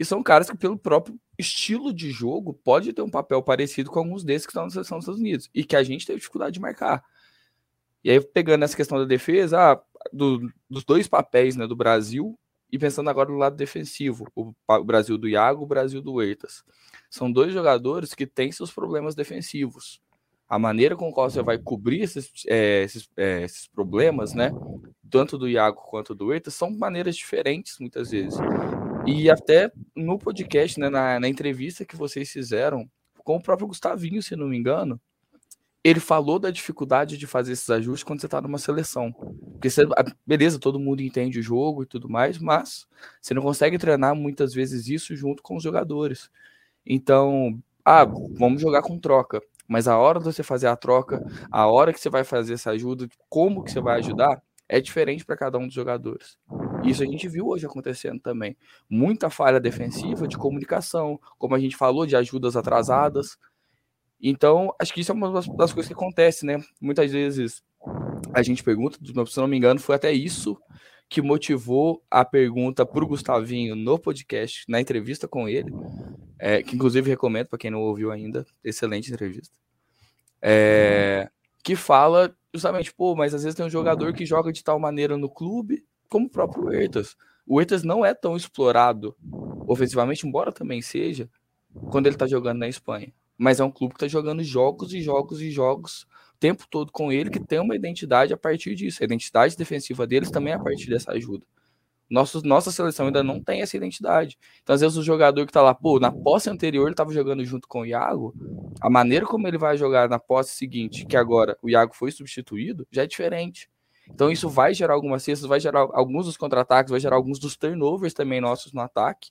E são caras que, pelo próprio estilo de jogo, pode ter um papel parecido com alguns desses que estão na seleção dos Estados Unidos e que a gente teve dificuldade de marcar. E aí, pegando essa questão da defesa, ah, do, dos dois papéis né, do Brasil, e pensando agora no lado defensivo, o, o Brasil do Iago, o Brasil do Eitas. São dois jogadores que têm seus problemas defensivos. A maneira com qual você vai cobrir esses, é, esses, é, esses problemas, né? Tanto do Iago quanto do Eitas, são maneiras diferentes, muitas vezes. E até no podcast, né, na, na entrevista que vocês fizeram com o próprio Gustavinho, se não me engano, ele falou da dificuldade de fazer esses ajustes quando você está numa seleção. Porque você, beleza, todo mundo entende o jogo e tudo mais, mas você não consegue treinar muitas vezes isso junto com os jogadores. Então, ah, vamos jogar com troca. Mas a hora de você fazer a troca, a hora que você vai fazer essa ajuda, como que você vai ajudar, é diferente para cada um dos jogadores. Isso a gente viu hoje acontecendo também. Muita falha defensiva de comunicação, como a gente falou, de ajudas atrasadas. Então, acho que isso é uma das coisas que acontece, né? Muitas vezes a gente pergunta, se não me engano, foi até isso que motivou a pergunta para o Gustavinho no podcast, na entrevista com ele, é, que inclusive recomendo para quem não ouviu ainda, excelente entrevista. É, que fala justamente, pô, mas às vezes tem um jogador que joga de tal maneira no clube, como o próprio Ertas. O Ertas não é tão explorado ofensivamente, embora também seja, quando ele está jogando na Espanha mas é um clube que está jogando jogos e jogos e jogos o tempo todo com ele, que tem uma identidade a partir disso. A identidade defensiva deles também é a partir dessa ajuda. Nosso, nossa seleção ainda não tem essa identidade. Então, às vezes, o jogador que está lá, pô, na posse anterior ele estava jogando junto com o Iago, a maneira como ele vai jogar na posse seguinte, que agora o Iago foi substituído, já é diferente. Então, isso vai gerar algumas cestas, vai gerar alguns dos contra-ataques, vai gerar alguns dos turnovers também nossos no ataque.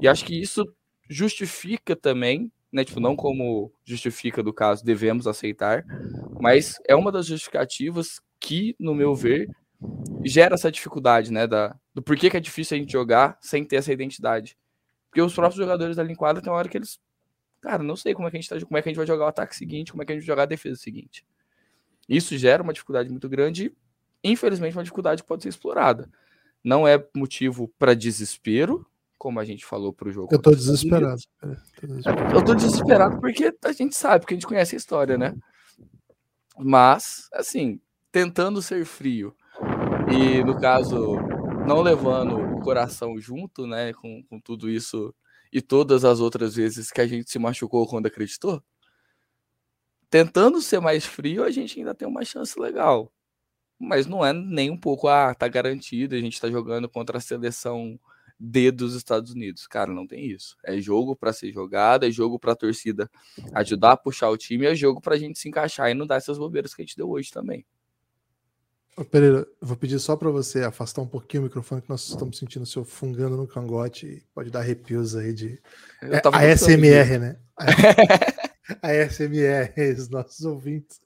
E acho que isso justifica também né? Tipo, não como justifica do caso devemos aceitar, mas é uma das justificativas que, no meu ver, gera essa dificuldade, né? Da, do porquê que é difícil a gente jogar sem ter essa identidade. Porque os próprios jogadores da linquada tem uma hora que eles. Cara, não sei como é que a gente tá, como é que a gente vai jogar o ataque seguinte, como é que a gente vai jogar a defesa seguinte. Isso gera uma dificuldade muito grande e, infelizmente, uma dificuldade que pode ser explorada. Não é motivo para desespero, como a gente falou para o jogo. Eu tô desesperado. Eu tô desesperado porque a gente sabe, porque a gente conhece a história, né? Mas, assim, tentando ser frio e, no caso, não levando o coração junto, né, com, com tudo isso e todas as outras vezes que a gente se machucou quando acreditou, tentando ser mais frio, a gente ainda tem uma chance legal. Mas não é nem um pouco, ah, tá garantido, a gente tá jogando contra a seleção D dos Estados Unidos. Cara, não tem isso. É jogo para ser jogado, é jogo para a torcida ajudar a puxar o time, é jogo para a gente se encaixar e não dar essas bobeiras que a gente deu hoje também. Pereira, vou pedir só para você afastar um pouquinho o microfone, que nós estamos sentindo o seu fungando no cangote. Pode dar arrepios aí de. É, a SMR, né? (laughs) A, a SMR, os nossos ouvintes.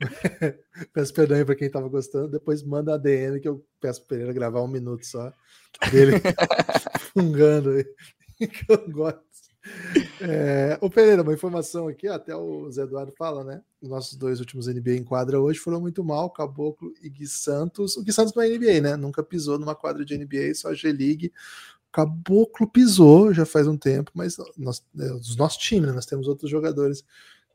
(laughs) peço perdão aí para quem estava gostando. Depois manda a DM que eu peço para Pereira gravar um minuto só dele (laughs) fungando aí. eu gosto. É, o Pereira, uma informação aqui, até o Zé Eduardo fala, né? Os nossos dois últimos NBA em quadra hoje foram muito mal, Caboclo e Gui Santos. O Gui Santos não é NBA, né? Nunca pisou numa quadra de NBA, só G-League. Caboclo pisou já faz um tempo, mas nós, é, dos nossos times, né? nós temos outros jogadores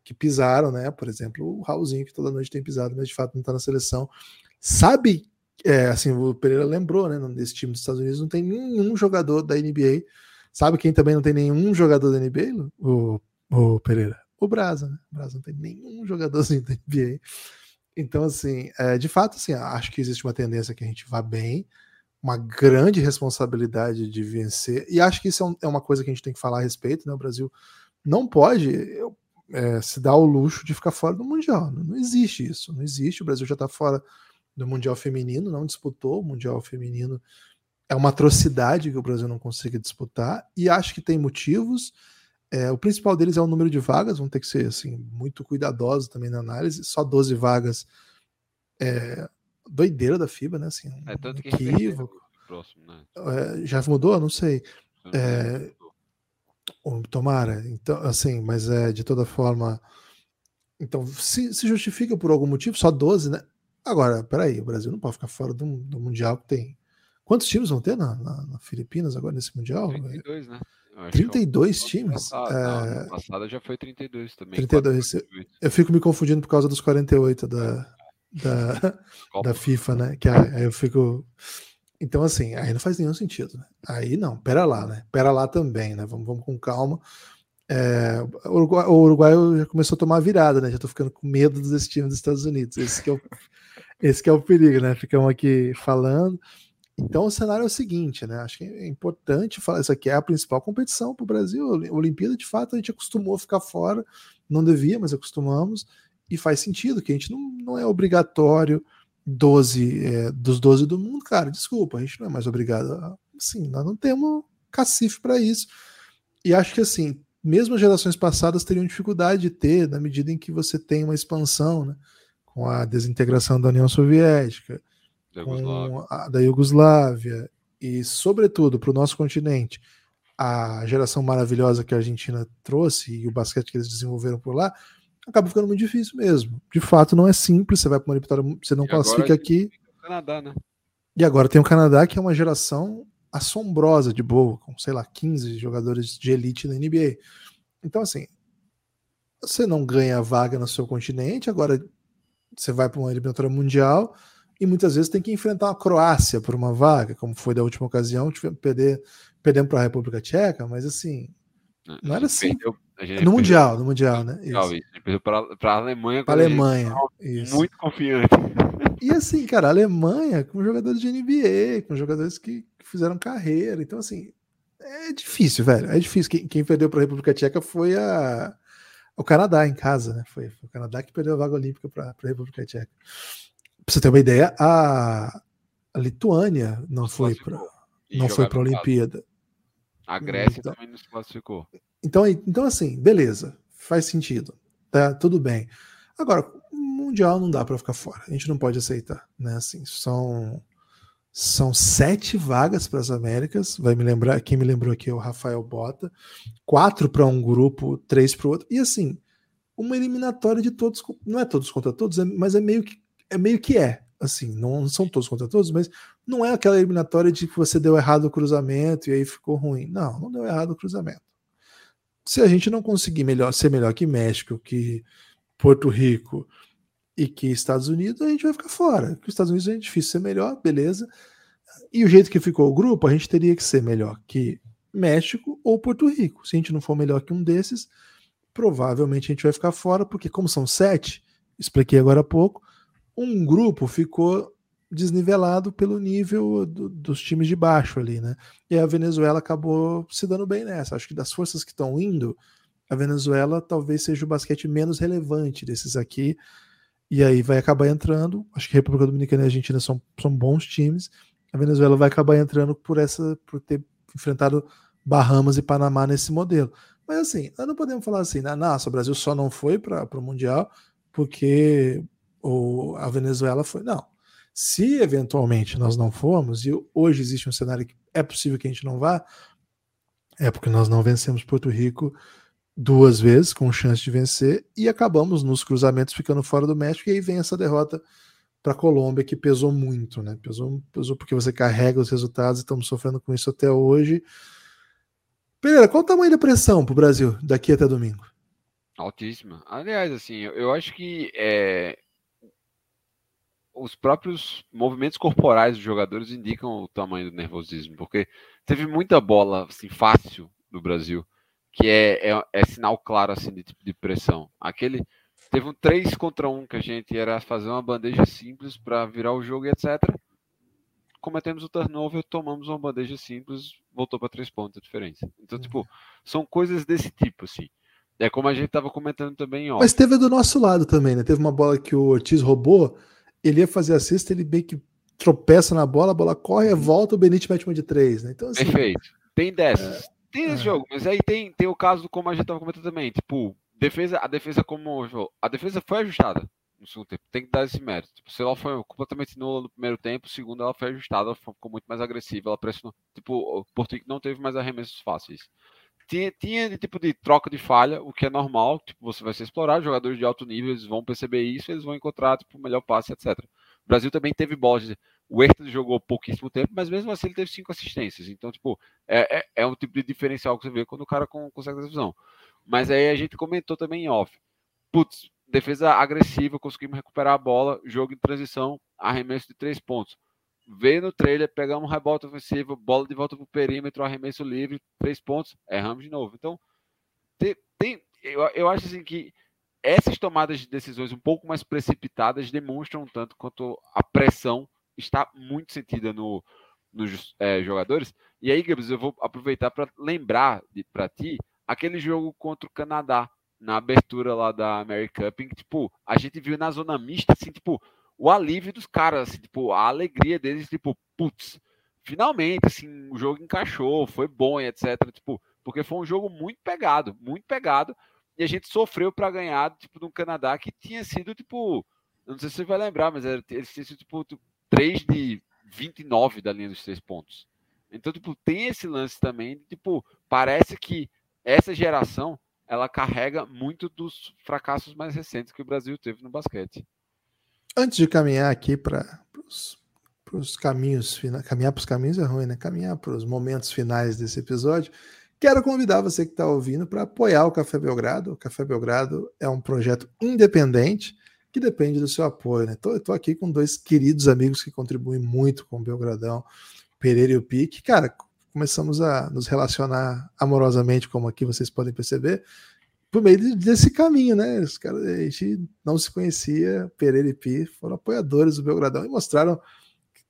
que pisaram, né? Por exemplo, o Raulzinho, que toda noite tem pisado, mas de fato não está na seleção. Sabe, é, assim, o Pereira lembrou, né? Nesse time dos Estados Unidos não tem nenhum jogador da NBA. Sabe quem também não tem nenhum jogador da NBA? O, o Pereira. O Brasa, né? O Brasa não tem nenhum (laughs) jogadorzinho da NBA. Então, assim, é, de fato, assim, acho que existe uma tendência que a gente vá bem, uma grande responsabilidade de vencer, e acho que isso é, um, é uma coisa que a gente tem que falar a respeito, né? O Brasil não pode. É, se dá o luxo de ficar fora do Mundial. Não, não existe isso, não existe. O Brasil já está fora do Mundial Feminino, não disputou o Mundial Feminino. É uma atrocidade que o Brasil não consiga disputar, e acho que tem motivos. É, o principal deles é o número de vagas, vão ter que ser assim, muito cuidadosos também na análise. Só 12 vagas é doideira da FIBA, né? Assim, é tanto que equívoco. Próximo, né? é, já mudou? Não sei. É, Tomara. Então, assim, mas é de toda forma. Então, se, se justifica por algum motivo, só 12, né? Agora, peraí, o Brasil não pode ficar fora do, do Mundial que tem. Quantos times vão ter na, na, na Filipinas agora nesse Mundial? 32, né? 32 é times? Passado, é... Passada já foi 32 também. 32. 48. Eu fico me confundindo por causa dos 48 da, da, (laughs) da FIFA, né? Que aí eu fico. Então, assim, aí não faz nenhum sentido. Né? Aí não, pera lá, né? Pera lá também, né? Vamos, vamos com calma. É, o, Uruguai, o Uruguai já começou a tomar virada, né? Já tô ficando com medo desse time dos Estados Unidos. Esse que é o, (laughs) esse que é o perigo, né? Ficamos aqui falando. Então o cenário é o seguinte, né? Acho que é importante falar. Isso aqui é a principal competição para o Brasil. Olimpíada, de fato, a gente acostumou a ficar fora, não devia, mas acostumamos, e faz sentido que a gente não, não é obrigatório 12 é, dos 12 do mundo, cara, desculpa, a gente não é mais obrigado. A, nós não temos cacife para isso. E acho que assim, mesmo as gerações passadas teriam dificuldade de ter, na medida em que você tem uma expansão, né? Com a desintegração da União Soviética, com a da Iugoslávia, e, sobretudo, para o nosso continente, a geração maravilhosa que a Argentina trouxe e o basquete que eles desenvolveram por lá, acaba ficando muito difícil mesmo. De fato, não é simples. Você vai para uma eliminatória, você não e classifica aqui. Canadá, né? E agora tem o Canadá, que é uma geração assombrosa de boa, com, sei lá, 15 jogadores de elite na NBA. Então, assim, você não ganha vaga no seu continente, agora você vai para uma eliminatória mundial e muitas vezes tem que enfrentar a Croácia por uma vaga, como foi da última ocasião, perder, perdendo para a República Tcheca, mas assim, não era assim. Perdeu, no Mundial, no Mundial, né? Isso. Isso. Perdeu para a Alemanha. Para a Alemanha. Muito confiante. (laughs) E assim, cara, a Alemanha com jogadores de NBA, com jogadores que fizeram carreira. Então, assim, é difícil, velho. É difícil. Quem, quem perdeu para a República Tcheca foi a, o Canadá em casa, né? Foi, foi o Canadá que perdeu a vaga olímpica para a República Tcheca. Pra você ter uma ideia, a, a Lituânia não foi para não foi para a Olimpíada. A Grécia então, também não se classificou. Então, então, assim, beleza, faz sentido, tá? Tudo bem. Agora, mundial não dá para ficar fora. A gente não pode aceitar, né? Assim, são são sete vagas para as Américas. Vai me lembrar, quem me lembrou aqui é o Rafael Bota. Quatro para um grupo, três para o outro. E assim, uma eliminatória de todos, não é todos contra todos, é, mas é meio que é meio que é, assim, não são todos contra todos, mas não é aquela eliminatória de que você deu errado o cruzamento e aí ficou ruim. Não, não deu errado o cruzamento. Se a gente não conseguir melhor, ser melhor que México, que Porto Rico e que Estados Unidos, a gente vai ficar fora. Que os Estados Unidos é difícil ser melhor, beleza. E o jeito que ficou o grupo, a gente teria que ser melhor que México ou Porto Rico. Se a gente não for melhor que um desses, provavelmente a gente vai ficar fora, porque como são sete, expliquei agora há pouco, um grupo ficou desnivelado pelo nível do, dos times de baixo ali, né? E a Venezuela acabou se dando bem nessa. Acho que das forças que estão indo, a Venezuela talvez seja o basquete menos relevante desses aqui. E aí vai acabar entrando. Acho que República Dominicana e Argentina são, são bons times. A Venezuela vai acabar entrando por essa, por ter enfrentado Bahamas e Panamá nesse modelo. Mas assim, nós não podemos falar assim, né? nossa, o Brasil só não foi para o Mundial porque o, a Venezuela foi. Não. Se eventualmente nós não formos, e hoje existe um cenário que é possível que a gente não vá, é porque nós não vencemos Porto Rico duas vezes, com chance de vencer, e acabamos nos cruzamentos ficando fora do México, e aí vem essa derrota para a Colômbia, que pesou muito, né? Pesou, pesou porque você carrega os resultados, e estamos sofrendo com isso até hoje. Pereira, qual o tamanho da pressão para o Brasil daqui até domingo? Altíssima. Aliás, assim, eu acho que é, os próprios movimentos corporais dos jogadores indicam o tamanho do nervosismo, porque teve muita bola assim, fácil no Brasil, que é, é, é sinal claro assim, de de pressão. Aquele teve um 3 contra 1 que a gente era fazer uma bandeja simples para virar o jogo e etc cometemos o turnover, tomamos uma bandeja simples, voltou para três pontos a diferença. Então, tipo, uhum. são coisas desse tipo, assim. É como a gente estava comentando também, ó. Mas teve do nosso lado também, né? Teve uma bola que o Ortiz roubou, ele ia fazer a cesta, ele meio que tropeça na bola, a bola corre, uhum. volta, o Benítez mete uma de três, né? Então, assim, Perfeito. Tem dessas. É, tem esse é. jogo, mas aí tem, tem o caso como a gente estava comentando também, tipo, defesa, a defesa como a defesa foi ajustada no segundo tempo. Tem que dar esse mérito. Tipo, se ela foi completamente nula no primeiro tempo, segundo ela foi ajustada, ficou muito mais agressiva, ela pressionou. Tipo, o Porto não teve mais arremessos fáceis. Tinha, tinha tipo de troca de falha, o que é normal, tipo, você vai ser explorado, jogadores de alto nível, eles vão perceber isso, eles vão encontrar tipo, o melhor passe, etc. O Brasil também teve bolas. O Hertha jogou pouquíssimo tempo, mas mesmo assim ele teve cinco assistências. Então, tipo, é, é, é um tipo de diferencial que você vê quando o cara consegue essa visão. Mas aí a gente comentou também em off. Putz, defesa agressiva, conseguimos recuperar a bola, jogo em transição, arremesso de três pontos. Veio no trailer, pegamos um rebote ofensivo, bola de volta para o perímetro, arremesso livre, três pontos, erramos de novo. Então, tem, tem eu, eu acho assim que essas tomadas de decisões um pouco mais precipitadas demonstram tanto quanto a pressão está muito sentida no, nos é, jogadores. E aí, Gabriel, eu vou aproveitar para lembrar para ti aquele jogo contra o Canadá, na abertura lá da Mary Cup, que, tipo, a gente viu na zona mista, assim, tipo, o alívio dos caras, assim, tipo, a alegria deles, tipo, putz, finalmente, assim, o jogo encaixou, foi bom etc, tipo, porque foi um jogo muito pegado, muito pegado, e a gente sofreu para ganhar, tipo, no Canadá, que tinha sido, tipo, não sei se você vai lembrar, mas eles tinham sido, tipo, 3 de 29 da linha dos três pontos. Então, tipo, tem esse lance também, tipo, parece que essa geração ela carrega muito dos fracassos mais recentes que o Brasil teve no basquete. Antes de caminhar aqui para os caminhos, caminhar para os caminhos é ruim, né? Caminhar para os momentos finais desse episódio. Quero convidar você que está ouvindo para apoiar o Café Belgrado. O Café Belgrado é um projeto independente que depende do seu apoio. Né? Estou aqui com dois queridos amigos que contribuem muito com o Belgradão, Pereira e o Pique. Cara, começamos a nos relacionar amorosamente, como aqui vocês podem perceber, por meio desse caminho, né? Os caras, a gente não se conhecia, Pereira e Pi foram apoiadores do Belgradão e mostraram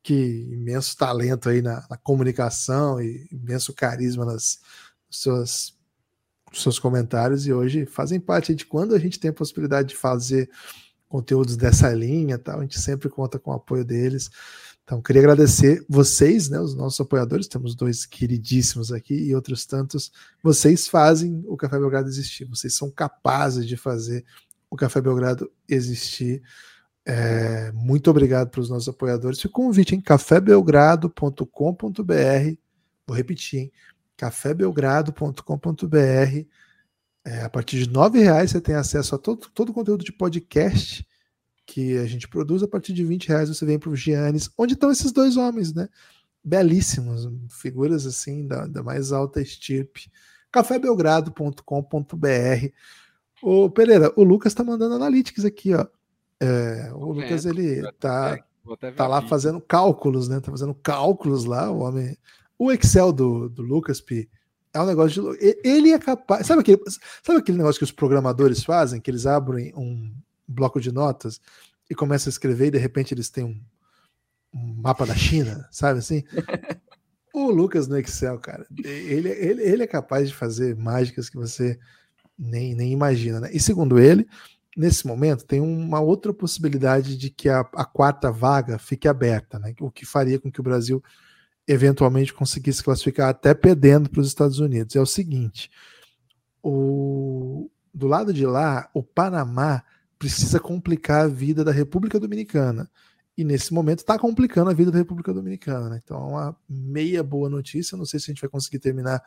que imenso talento aí na, na comunicação e imenso carisma nas suas seus comentários e hoje fazem parte de quando a gente tem a possibilidade de fazer conteúdos dessa linha, tal, a gente sempre conta com o apoio deles. Então, queria agradecer vocês, né, os nossos apoiadores, temos dois queridíssimos aqui e outros tantos. Vocês fazem o Café Belgrado existir, vocês são capazes de fazer o Café Belgrado existir. É, muito obrigado para os nossos apoiadores. E o convite em cafébelgrado.com.br. Vou repetir, hein? cafébelgrado.com.br. É, a partir de R$ reais você tem acesso a todo, todo o conteúdo de podcast que a gente produz. A partir de 20 reais você vem para o Giannis, onde estão esses dois homens, né? Belíssimos, figuras assim da, da mais alta estirpe. cafébelgrado.com.br. O Pereira, o Lucas está mandando analytics aqui, ó. É, o Lucas ele tá, tá lá fazendo cálculos, né? Tá fazendo cálculos lá, o homem. O Excel do, do Lucas P é um negócio de. Ele é capaz. Sabe aquele, sabe aquele negócio que os programadores fazem? Que eles abrem um bloco de notas e começam a escrever e de repente eles têm um, um mapa da China, (laughs) sabe assim? o Lucas no Excel, cara, ele, ele, ele é capaz de fazer mágicas que você nem, nem imagina, né? E segundo ele, nesse momento tem uma outra possibilidade de que a, a quarta vaga fique aberta, né? O que faria com que o Brasil eventualmente conseguisse classificar até perdendo para os Estados Unidos. É o seguinte: o, do lado de lá, o Panamá precisa complicar a vida da República Dominicana. E nesse momento está complicando a vida da República Dominicana. Né? Então é uma meia boa notícia. Não sei se a gente vai conseguir terminar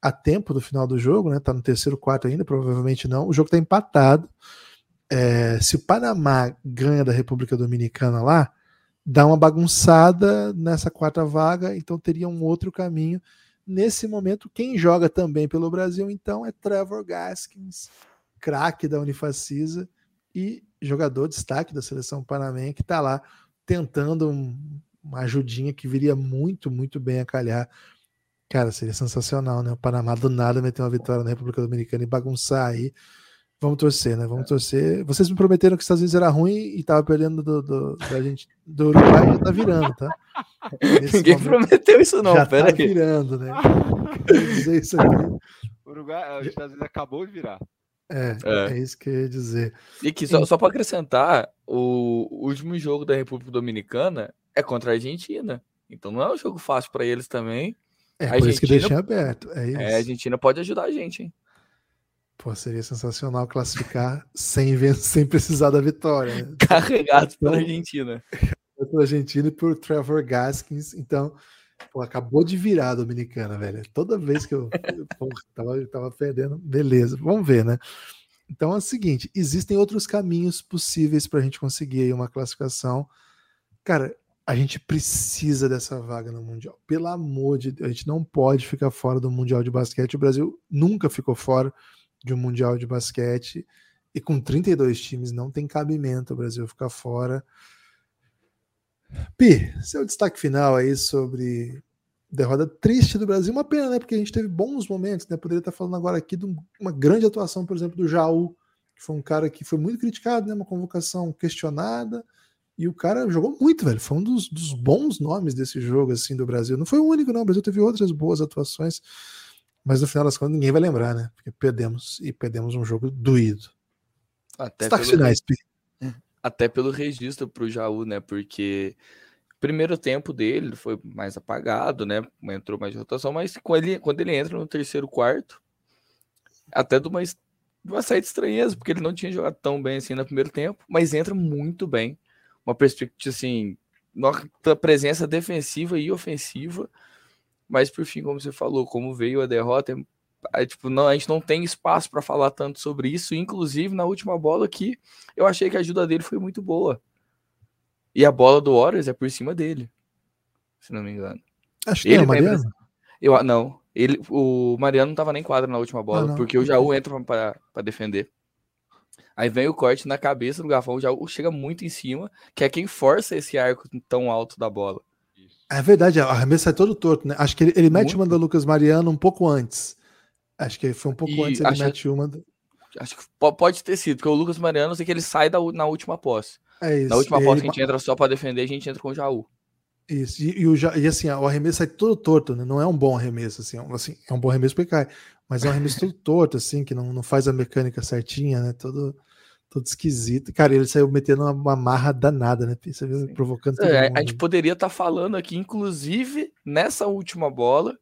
a tempo do final do jogo, né? Tá no terceiro quarto ainda, provavelmente não. O jogo está empatado. É, se o Panamá ganha da República Dominicana lá, dá uma bagunçada nessa quarta vaga, então teria um outro caminho. Nesse momento, quem joga também pelo Brasil, então, é Trevor Gaskins, craque da Unifacisa e jogador destaque da seleção panamenha, que está lá tentando um, uma ajudinha que viria muito, muito bem a calhar. Cara, seria sensacional, né? O Panamá do nada meter uma vitória na República Dominicana e bagunçar aí. Vamos torcer, né? Vamos é. torcer. Vocês me prometeram que os Estados Unidos era ruim e tava perdendo do, do, da gente, do Uruguai já tá virando, tá? (laughs) Nesse Ninguém prometeu isso, não. Já Pera tá aí. virando, né? (laughs) dizer isso aqui. Uruguai, os Estados Unidos acabou de virar. É, é, é, isso que eu ia dizer. E que só, só para acrescentar, o último jogo da República Dominicana é contra a Argentina. Então não é um jogo fácil para eles também. É, a por Argentina, isso que deixei aberto. É, isso. é, a Argentina pode ajudar a gente, hein? Pô, seria sensacional classificar (laughs) sem, sem precisar da vitória. Né? Carregado pela então, Argentina. (laughs) Pela Argentina e por Trevor Gaskins. Então, pô, acabou de virar a Dominicana, velho. Toda vez que eu, pô, tava, tava perdendo, beleza. Vamos ver, né? Então é o seguinte: existem outros caminhos possíveis para a gente conseguir uma classificação. Cara, a gente precisa dessa vaga no Mundial. Pelo amor de Deus, a gente não pode ficar fora do Mundial de Basquete. O Brasil nunca ficou fora de um Mundial de Basquete. E com 32 times não tem cabimento o Brasil ficar fora. Pi, seu destaque final aí sobre derrota triste do Brasil. Uma pena, né? Porque a gente teve bons momentos, né? Poderia estar falando agora aqui de uma grande atuação, por exemplo, do Jaú, que foi um cara que foi muito criticado, né? Uma convocação questionada. E o cara jogou muito, velho. Foi um dos, dos bons nomes desse jogo, assim, do Brasil. Não foi o único, não. O Brasil teve outras boas atuações. Mas no final das contas ninguém vai lembrar, né? Porque perdemos e perdemos um jogo doído. Até Destaques pelo... finais, Até pelo registro para o Jaú, né? Porque primeiro tempo dele foi mais apagado, né? Entrou mais de rotação, mas quando ele, quando ele entra no terceiro quarto, até de uma, uma saída estranheza, porque ele não tinha jogado tão bem assim no primeiro tempo, mas entra muito bem. Uma perspectiva assim, nossa presença defensiva e ofensiva mas por fim, como você falou, como veio a derrota, tipo, não, a gente não tem espaço para falar tanto sobre isso. Inclusive, na última bola aqui, eu achei que a ajuda dele foi muito boa. E a bola do Warriors é por cima dele, se não me engano. Acho que ele é o Mariano. Eu, não, ele, o Mariano não estava nem quadra na última bola, ah, porque o Jaú entra para defender. Aí vem o corte na cabeça do Gafão, o Jaú chega muito em cima, que é quem força esse arco tão alto da bola. É verdade, a arremesso é todo torto, né? Acho que ele, ele mete uma do Lucas Mariano um pouco antes. Acho que foi um pouco e antes ele acho, mete uma. Acho que pode ter sido, porque o Lucas Mariano, sei que ele sai da, na última posse. É isso. Na última posse que a gente entra só para defender, a gente entra com o Jaú. Isso, e, e, o, e assim, o arremesso sai todo torto, né? Não é um bom arremesso, assim, é assim, é um bom arremesso porque cai, mas é um arremesso todo torto, assim, que não, não faz a mecânica certinha, né? Todo, todo esquisito. Cara, ele saiu metendo uma, uma marra danada, né? Você viu, provocando é, A gente poderia estar tá falando aqui, inclusive, nessa última bola,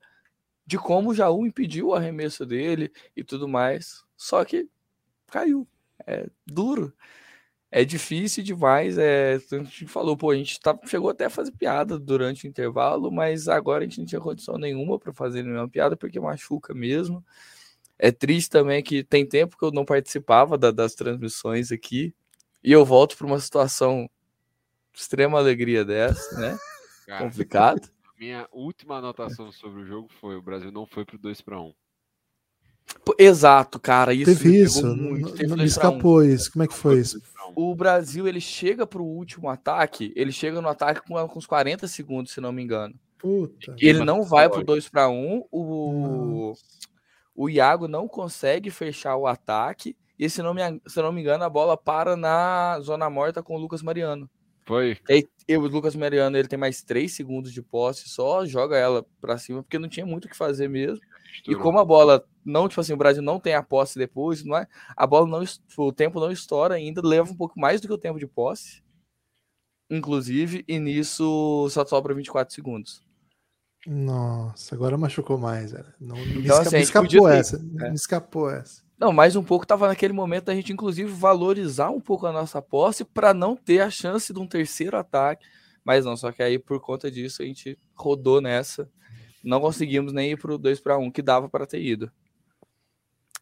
de como o Jaú impediu o arremesso dele e tudo mais. Só que caiu. É duro. É difícil demais. É, a gente falou, pô, a gente tá, chegou até a fazer piada durante o intervalo, mas agora a gente não tinha condição nenhuma para fazer nenhuma piada, porque machuca mesmo. É triste também que tem tempo que eu não participava da, das transmissões aqui e eu volto para uma situação extrema alegria dessa, né? (laughs) Complicado. Minha última anotação sobre o jogo foi: o Brasil não foi pro 2 para 1 Exato, cara. Isso teve isso. Muito. Teve não me escapou um. isso. Como é que foi isso? O Brasil ele chega pro último ataque, ele chega no ataque com, com uns 40 segundos, se não me engano. Puta. Ele não vai pro 2 para 1. O, o Iago não consegue fechar o ataque. E se não, me, se não me engano, a bola para na zona morta com o Lucas Mariano. Foi. E, e o Lucas Mariano ele tem mais 3 segundos de posse, só joga ela para cima, porque não tinha muito o que fazer mesmo. Estourou. E como a bola não, tipo assim, o Brasil não tem a posse depois, não é? A bola não, o tempo não estoura ainda, leva um pouco mais do que o tempo de posse. Inclusive, e nisso só sobra 24 segundos. Nossa, agora machucou mais. Não, então, me, assim, me escapou essa. É. Me escapou essa. Não, mais um pouco tava naquele momento da gente, inclusive, valorizar um pouco a nossa posse para não ter a chance de um terceiro ataque. Mas não, só que aí por conta disso a gente rodou nessa. Não conseguimos nem ir pro 2 para 1 que dava para ter ido.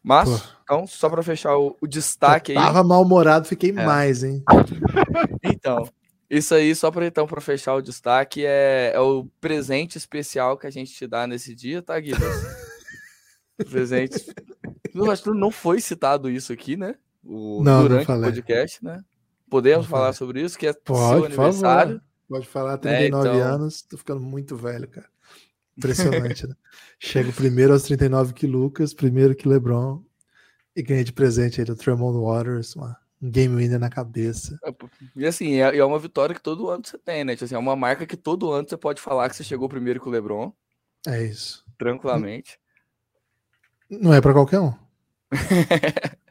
Mas, Pô. então, só para fechar o, o destaque Eu aí. Tava mal-humorado, fiquei é. mais, hein? (laughs) então, isso aí, só para então, para fechar o destaque, é, é o presente especial que a gente te dá nesse dia, tá, Guilherme? (laughs) presente. Eu acho que não foi citado isso aqui, né? O, não, durante não o podcast, né? Podemos não falar falei. sobre isso, que é Pode, seu aniversário. Pode falar, 39 é, então... anos, tô ficando muito velho, cara. Impressionante, né? Chego primeiro aos 39 que Lucas, primeiro que LeBron, e ganhei de presente aí do Tremont Waters, uma, um game winner na cabeça. É, e assim, é, é, uma vitória que todo ano você tem, né? Tipo assim, é uma marca que todo ano você pode falar que você chegou primeiro com o LeBron. É isso. Tranquilamente. Não é para qualquer um. (laughs)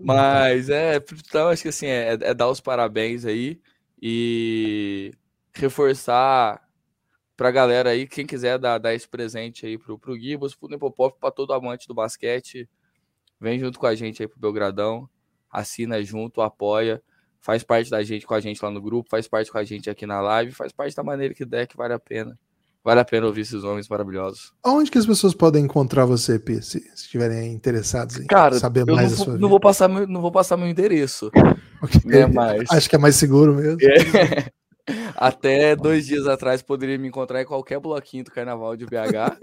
Mas é, então acho que assim, é, é, dar os parabéns aí e reforçar pra galera aí, quem quiser dar, dar esse presente aí pro, pro Gibas, pro Nepopop, pra todo amante do basquete, vem junto com a gente aí pro Belgradão, assina junto, apoia, faz parte da gente com a gente lá no grupo, faz parte com a gente aqui na live, faz parte da maneira que der que vale a pena. Vale a pena ouvir esses homens maravilhosos. Onde que as pessoas podem encontrar você, P, se estiverem interessados em Cara, saber mais da sua vida? Não vou passar meu, não vou passar meu endereço. (laughs) Okay. Né, mas... Acho que é mais seguro mesmo. É. (laughs) Até dois dias atrás poderia me encontrar em qualquer bloquinho do carnaval de BH.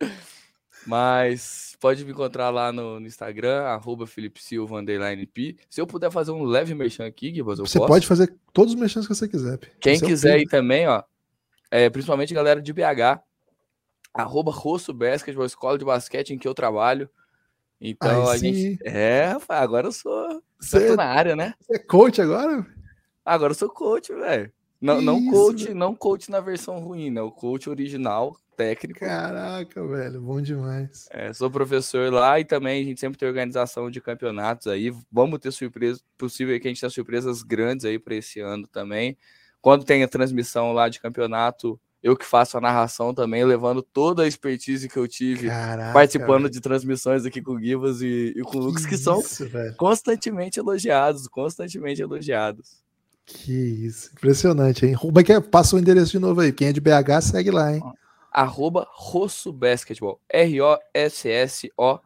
(laughs) Mas pode me encontrar lá no, no Instagram, arroba Felipe Silva, P. Se eu puder fazer um leve merchan aqui, eu Você posso. pode fazer todos os merchans que você quiser. P. Quem você quiser aí também, ó, é, principalmente galera de BH, arroba Rosso Basketball, escola de basquete em que eu trabalho. Então Ai, a sim. gente. É, agora eu sou. Você tô na área, né? Você é coach agora? Agora eu sou coach, velho. Não, não coach, não coach na versão ruim, né? O coach original, técnico. Caraca, velho, bom demais. É, sou professor lá e também a gente sempre tem organização de campeonatos aí. Vamos ter surpresas, possível que a gente tenha surpresas grandes aí para esse ano também. Quando tem a transmissão lá de campeonato, eu que faço a narração também, levando toda a expertise que eu tive Caraca, participando velho. de transmissões aqui com o Givas e, e com o Lucas, que, que são constantemente elogiados, constantemente elogiados. Que isso, impressionante, hein? Como é que é? Passa o endereço de novo aí. Quem é de BH, segue lá, hein? Arroba Rosso Basketball. R-O-S-S-O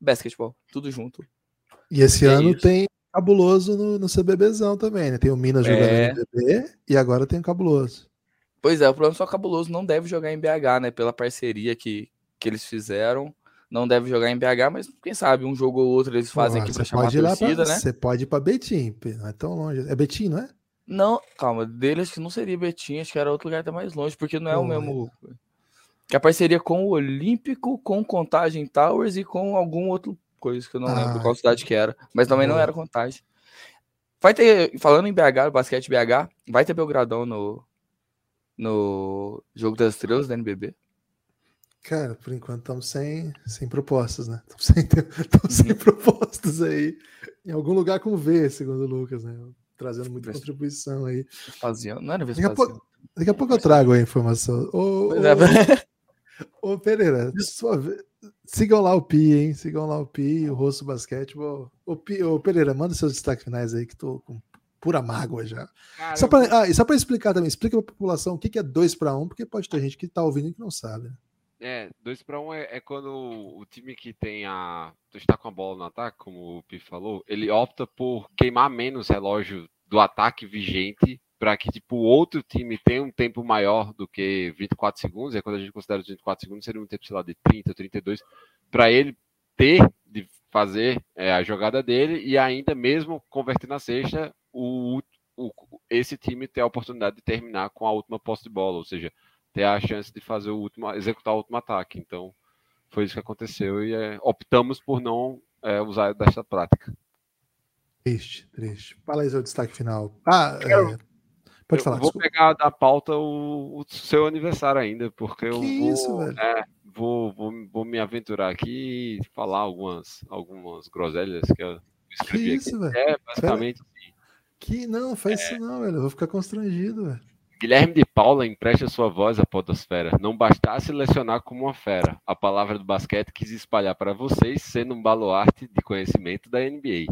Basketball. Tudo junto. E esse é ano isso. tem Cabuloso no, no CBBzão também, né? Tem o Minas jogando é. no BB e agora tem o Cabuloso. Pois é, o problema é só que o Cabuloso não deve jogar em BH, né? Pela parceria que, que eles fizeram. Não deve jogar em BH, mas quem sabe um jogo ou outro eles fazem aqui pra chamar a torcida, pra, né? Você pode ir pra Betim, não é tão longe. É Betim, não é? Não, calma, dele acho que não seria Betim, acho que era outro lugar até mais longe, porque não é o mesmo. Que a parceria com o Olímpico, com Contagem Towers e com algum outro coisa que eu não ah, lembro qual cidade que era, mas também não era Contagem. Vai ter, falando em BH, basquete BH, vai ter Belgradão no, no Jogo das Estrelas da NBB? Cara, por enquanto estamos sem, sem propostas, né? Estamos sem, (laughs) sem uhum. propostas aí. Em algum lugar com V, segundo o Lucas, né? trazendo muita contribuição aí. Vespasiano, não era Vespasiano. Daqui a, pouco, daqui a pouco eu trago a informação. Ô, ô, (laughs) ô Pereira, sua, sigam lá o Pi, hein? Sigam lá o Pi, o Rosto Basquetebol. Ô, Pi, ô Pereira, manda seus destaques finais aí que tô com pura mágoa já. Só para ah, só explicar também, explica para a população o que, que é 2 para 1, um, porque pode ter gente que tá ouvindo e que não sabe. Né? É, 2 para 1 um é, é, quando o time que tem a. está com a bola no ataque, como o Pi falou, ele opta por queimar menos relógio do ataque vigente para que tipo, o outro time tenha um tempo maior do que 24 segundos. É quando a gente considera os 24 segundos, seria um tempo, sei lá, de 30, 32, para ele ter de fazer é, a jogada dele e ainda mesmo converter na sexta, o, o, esse time ter a oportunidade de terminar com a última posse de bola, ou seja, ter a chance de fazer o último, executar o último ataque. Então, foi isso que aconteceu e é, optamos por não é, usar dessa prática. Triste, triste. Fala aí seu destaque final. Ah, eu, é... pode falar. Vou desculpa. pegar da pauta o, o, seu aniversário ainda, porque que eu vou, isso? É, vou, vou, vou, me aventurar aqui e falar algumas, algumas groselhas que eu escrevi que isso, aqui. Velho? É, basicamente assim. Que não, faz é... isso não, velho. Eu vou ficar constrangido, velho. Guilherme de Paula empresta sua voz à podosfera. Não bastasse lecionar como uma fera. A palavra do basquete quis espalhar para vocês, sendo um baluarte de conhecimento da NBA.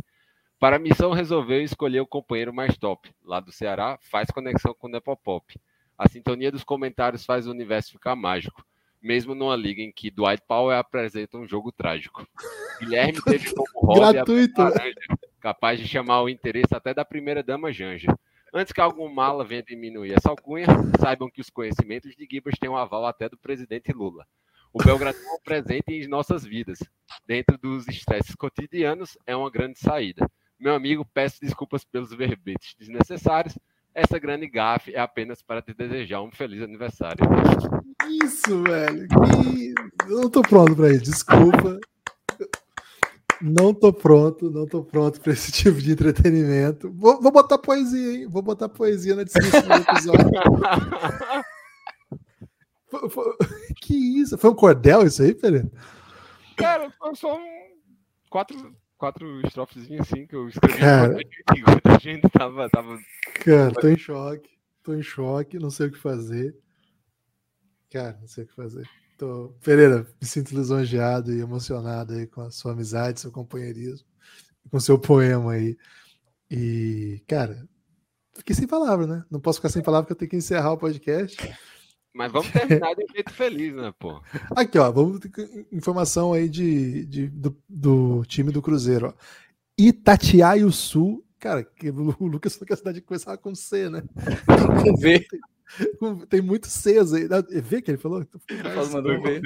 Para a missão, resolveu escolher o companheiro mais top. Lá do Ceará, faz conexão com o Nepopop. A sintonia dos comentários faz o universo ficar mágico, mesmo numa liga em que Dwight Powell apresenta um jogo trágico. Guilherme (laughs) teve como hobby Gratuito. a laranja, capaz de chamar o interesse até da primeira dama Janja. Antes que algum mala venha diminuir essa alcunha, saibam que os conhecimentos de Gibas têm um aval até do presidente Lula. O Belgrado é um presente em nossas vidas. Dentro dos estresses cotidianos, é uma grande saída. Meu amigo, peço desculpas pelos verbetes desnecessários. Essa grande gafe é apenas para te desejar um feliz aniversário. Isso, velho. Que... Eu não tô pronto para isso. Desculpa. Não tô pronto, não tô pronto para esse (laughs) tipo de entretenimento. Vou, vou, botar poesia, hein? Vou botar poesia na descrição do episódio. (laughs) foi, foi, que isso? Foi um cordel isso aí, Pereira? Cara, foi só um quatro, quatro estrofes assim que eu escrevi cara, enquanto (laughs) a gente tava, tava. Cara, tô em choque. Tô em choque, não sei o que fazer. Cara, não sei o que fazer. Tô... Pereira, me sinto lisonjeado e emocionado aí com a sua amizade, seu companheirismo, com seu poema aí. E, cara, fiquei sem palavras, né? Não posso ficar sem palavras porque eu tenho que encerrar o podcast. Mas vamos terminar de um jeito feliz, né, pô? Aqui, ó, vamos informação aí de, de do, do, time do Cruzeiro, ó. Itatiaio Sul, cara, que o Lucas falou que a cidade começava com C, né? (laughs) Com V. Tem muito Cs aí. É V que ele falou? Ele mandou ver.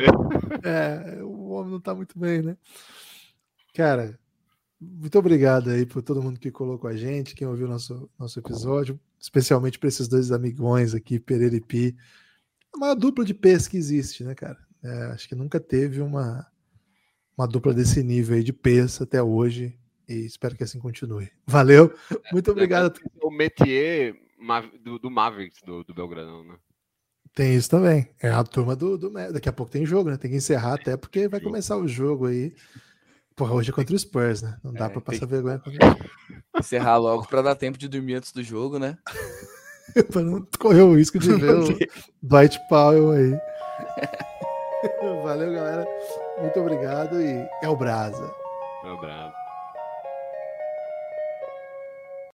É, o homem não tá muito bem, né? Cara, muito obrigado aí por todo mundo que colocou a gente, quem ouviu nosso, nosso episódio, especialmente para esses dois amigões aqui, Pereira e Pi. É uma dupla de P's que existe, né, cara? É, acho que nunca teve uma, uma dupla desse nível aí de P's até hoje e espero que assim continue. Valeu, muito obrigado. O métier do, do Mavericks do, do Belgradão, né? Tem isso também. É a turma do, do. Daqui a pouco tem jogo, né? Tem que encerrar até porque vai começar o jogo aí. Porra, hoje é contra o Spurs, né? Não dá é, pra passar tem... vergonha. Encerrar logo pra dar tempo de dormir antes do jogo, né? (laughs) (laughs) pra não correr o risco de ver o Dwight Powell aí. (laughs) Valeu, galera. Muito obrigado e é o Brasa. É o Brasa.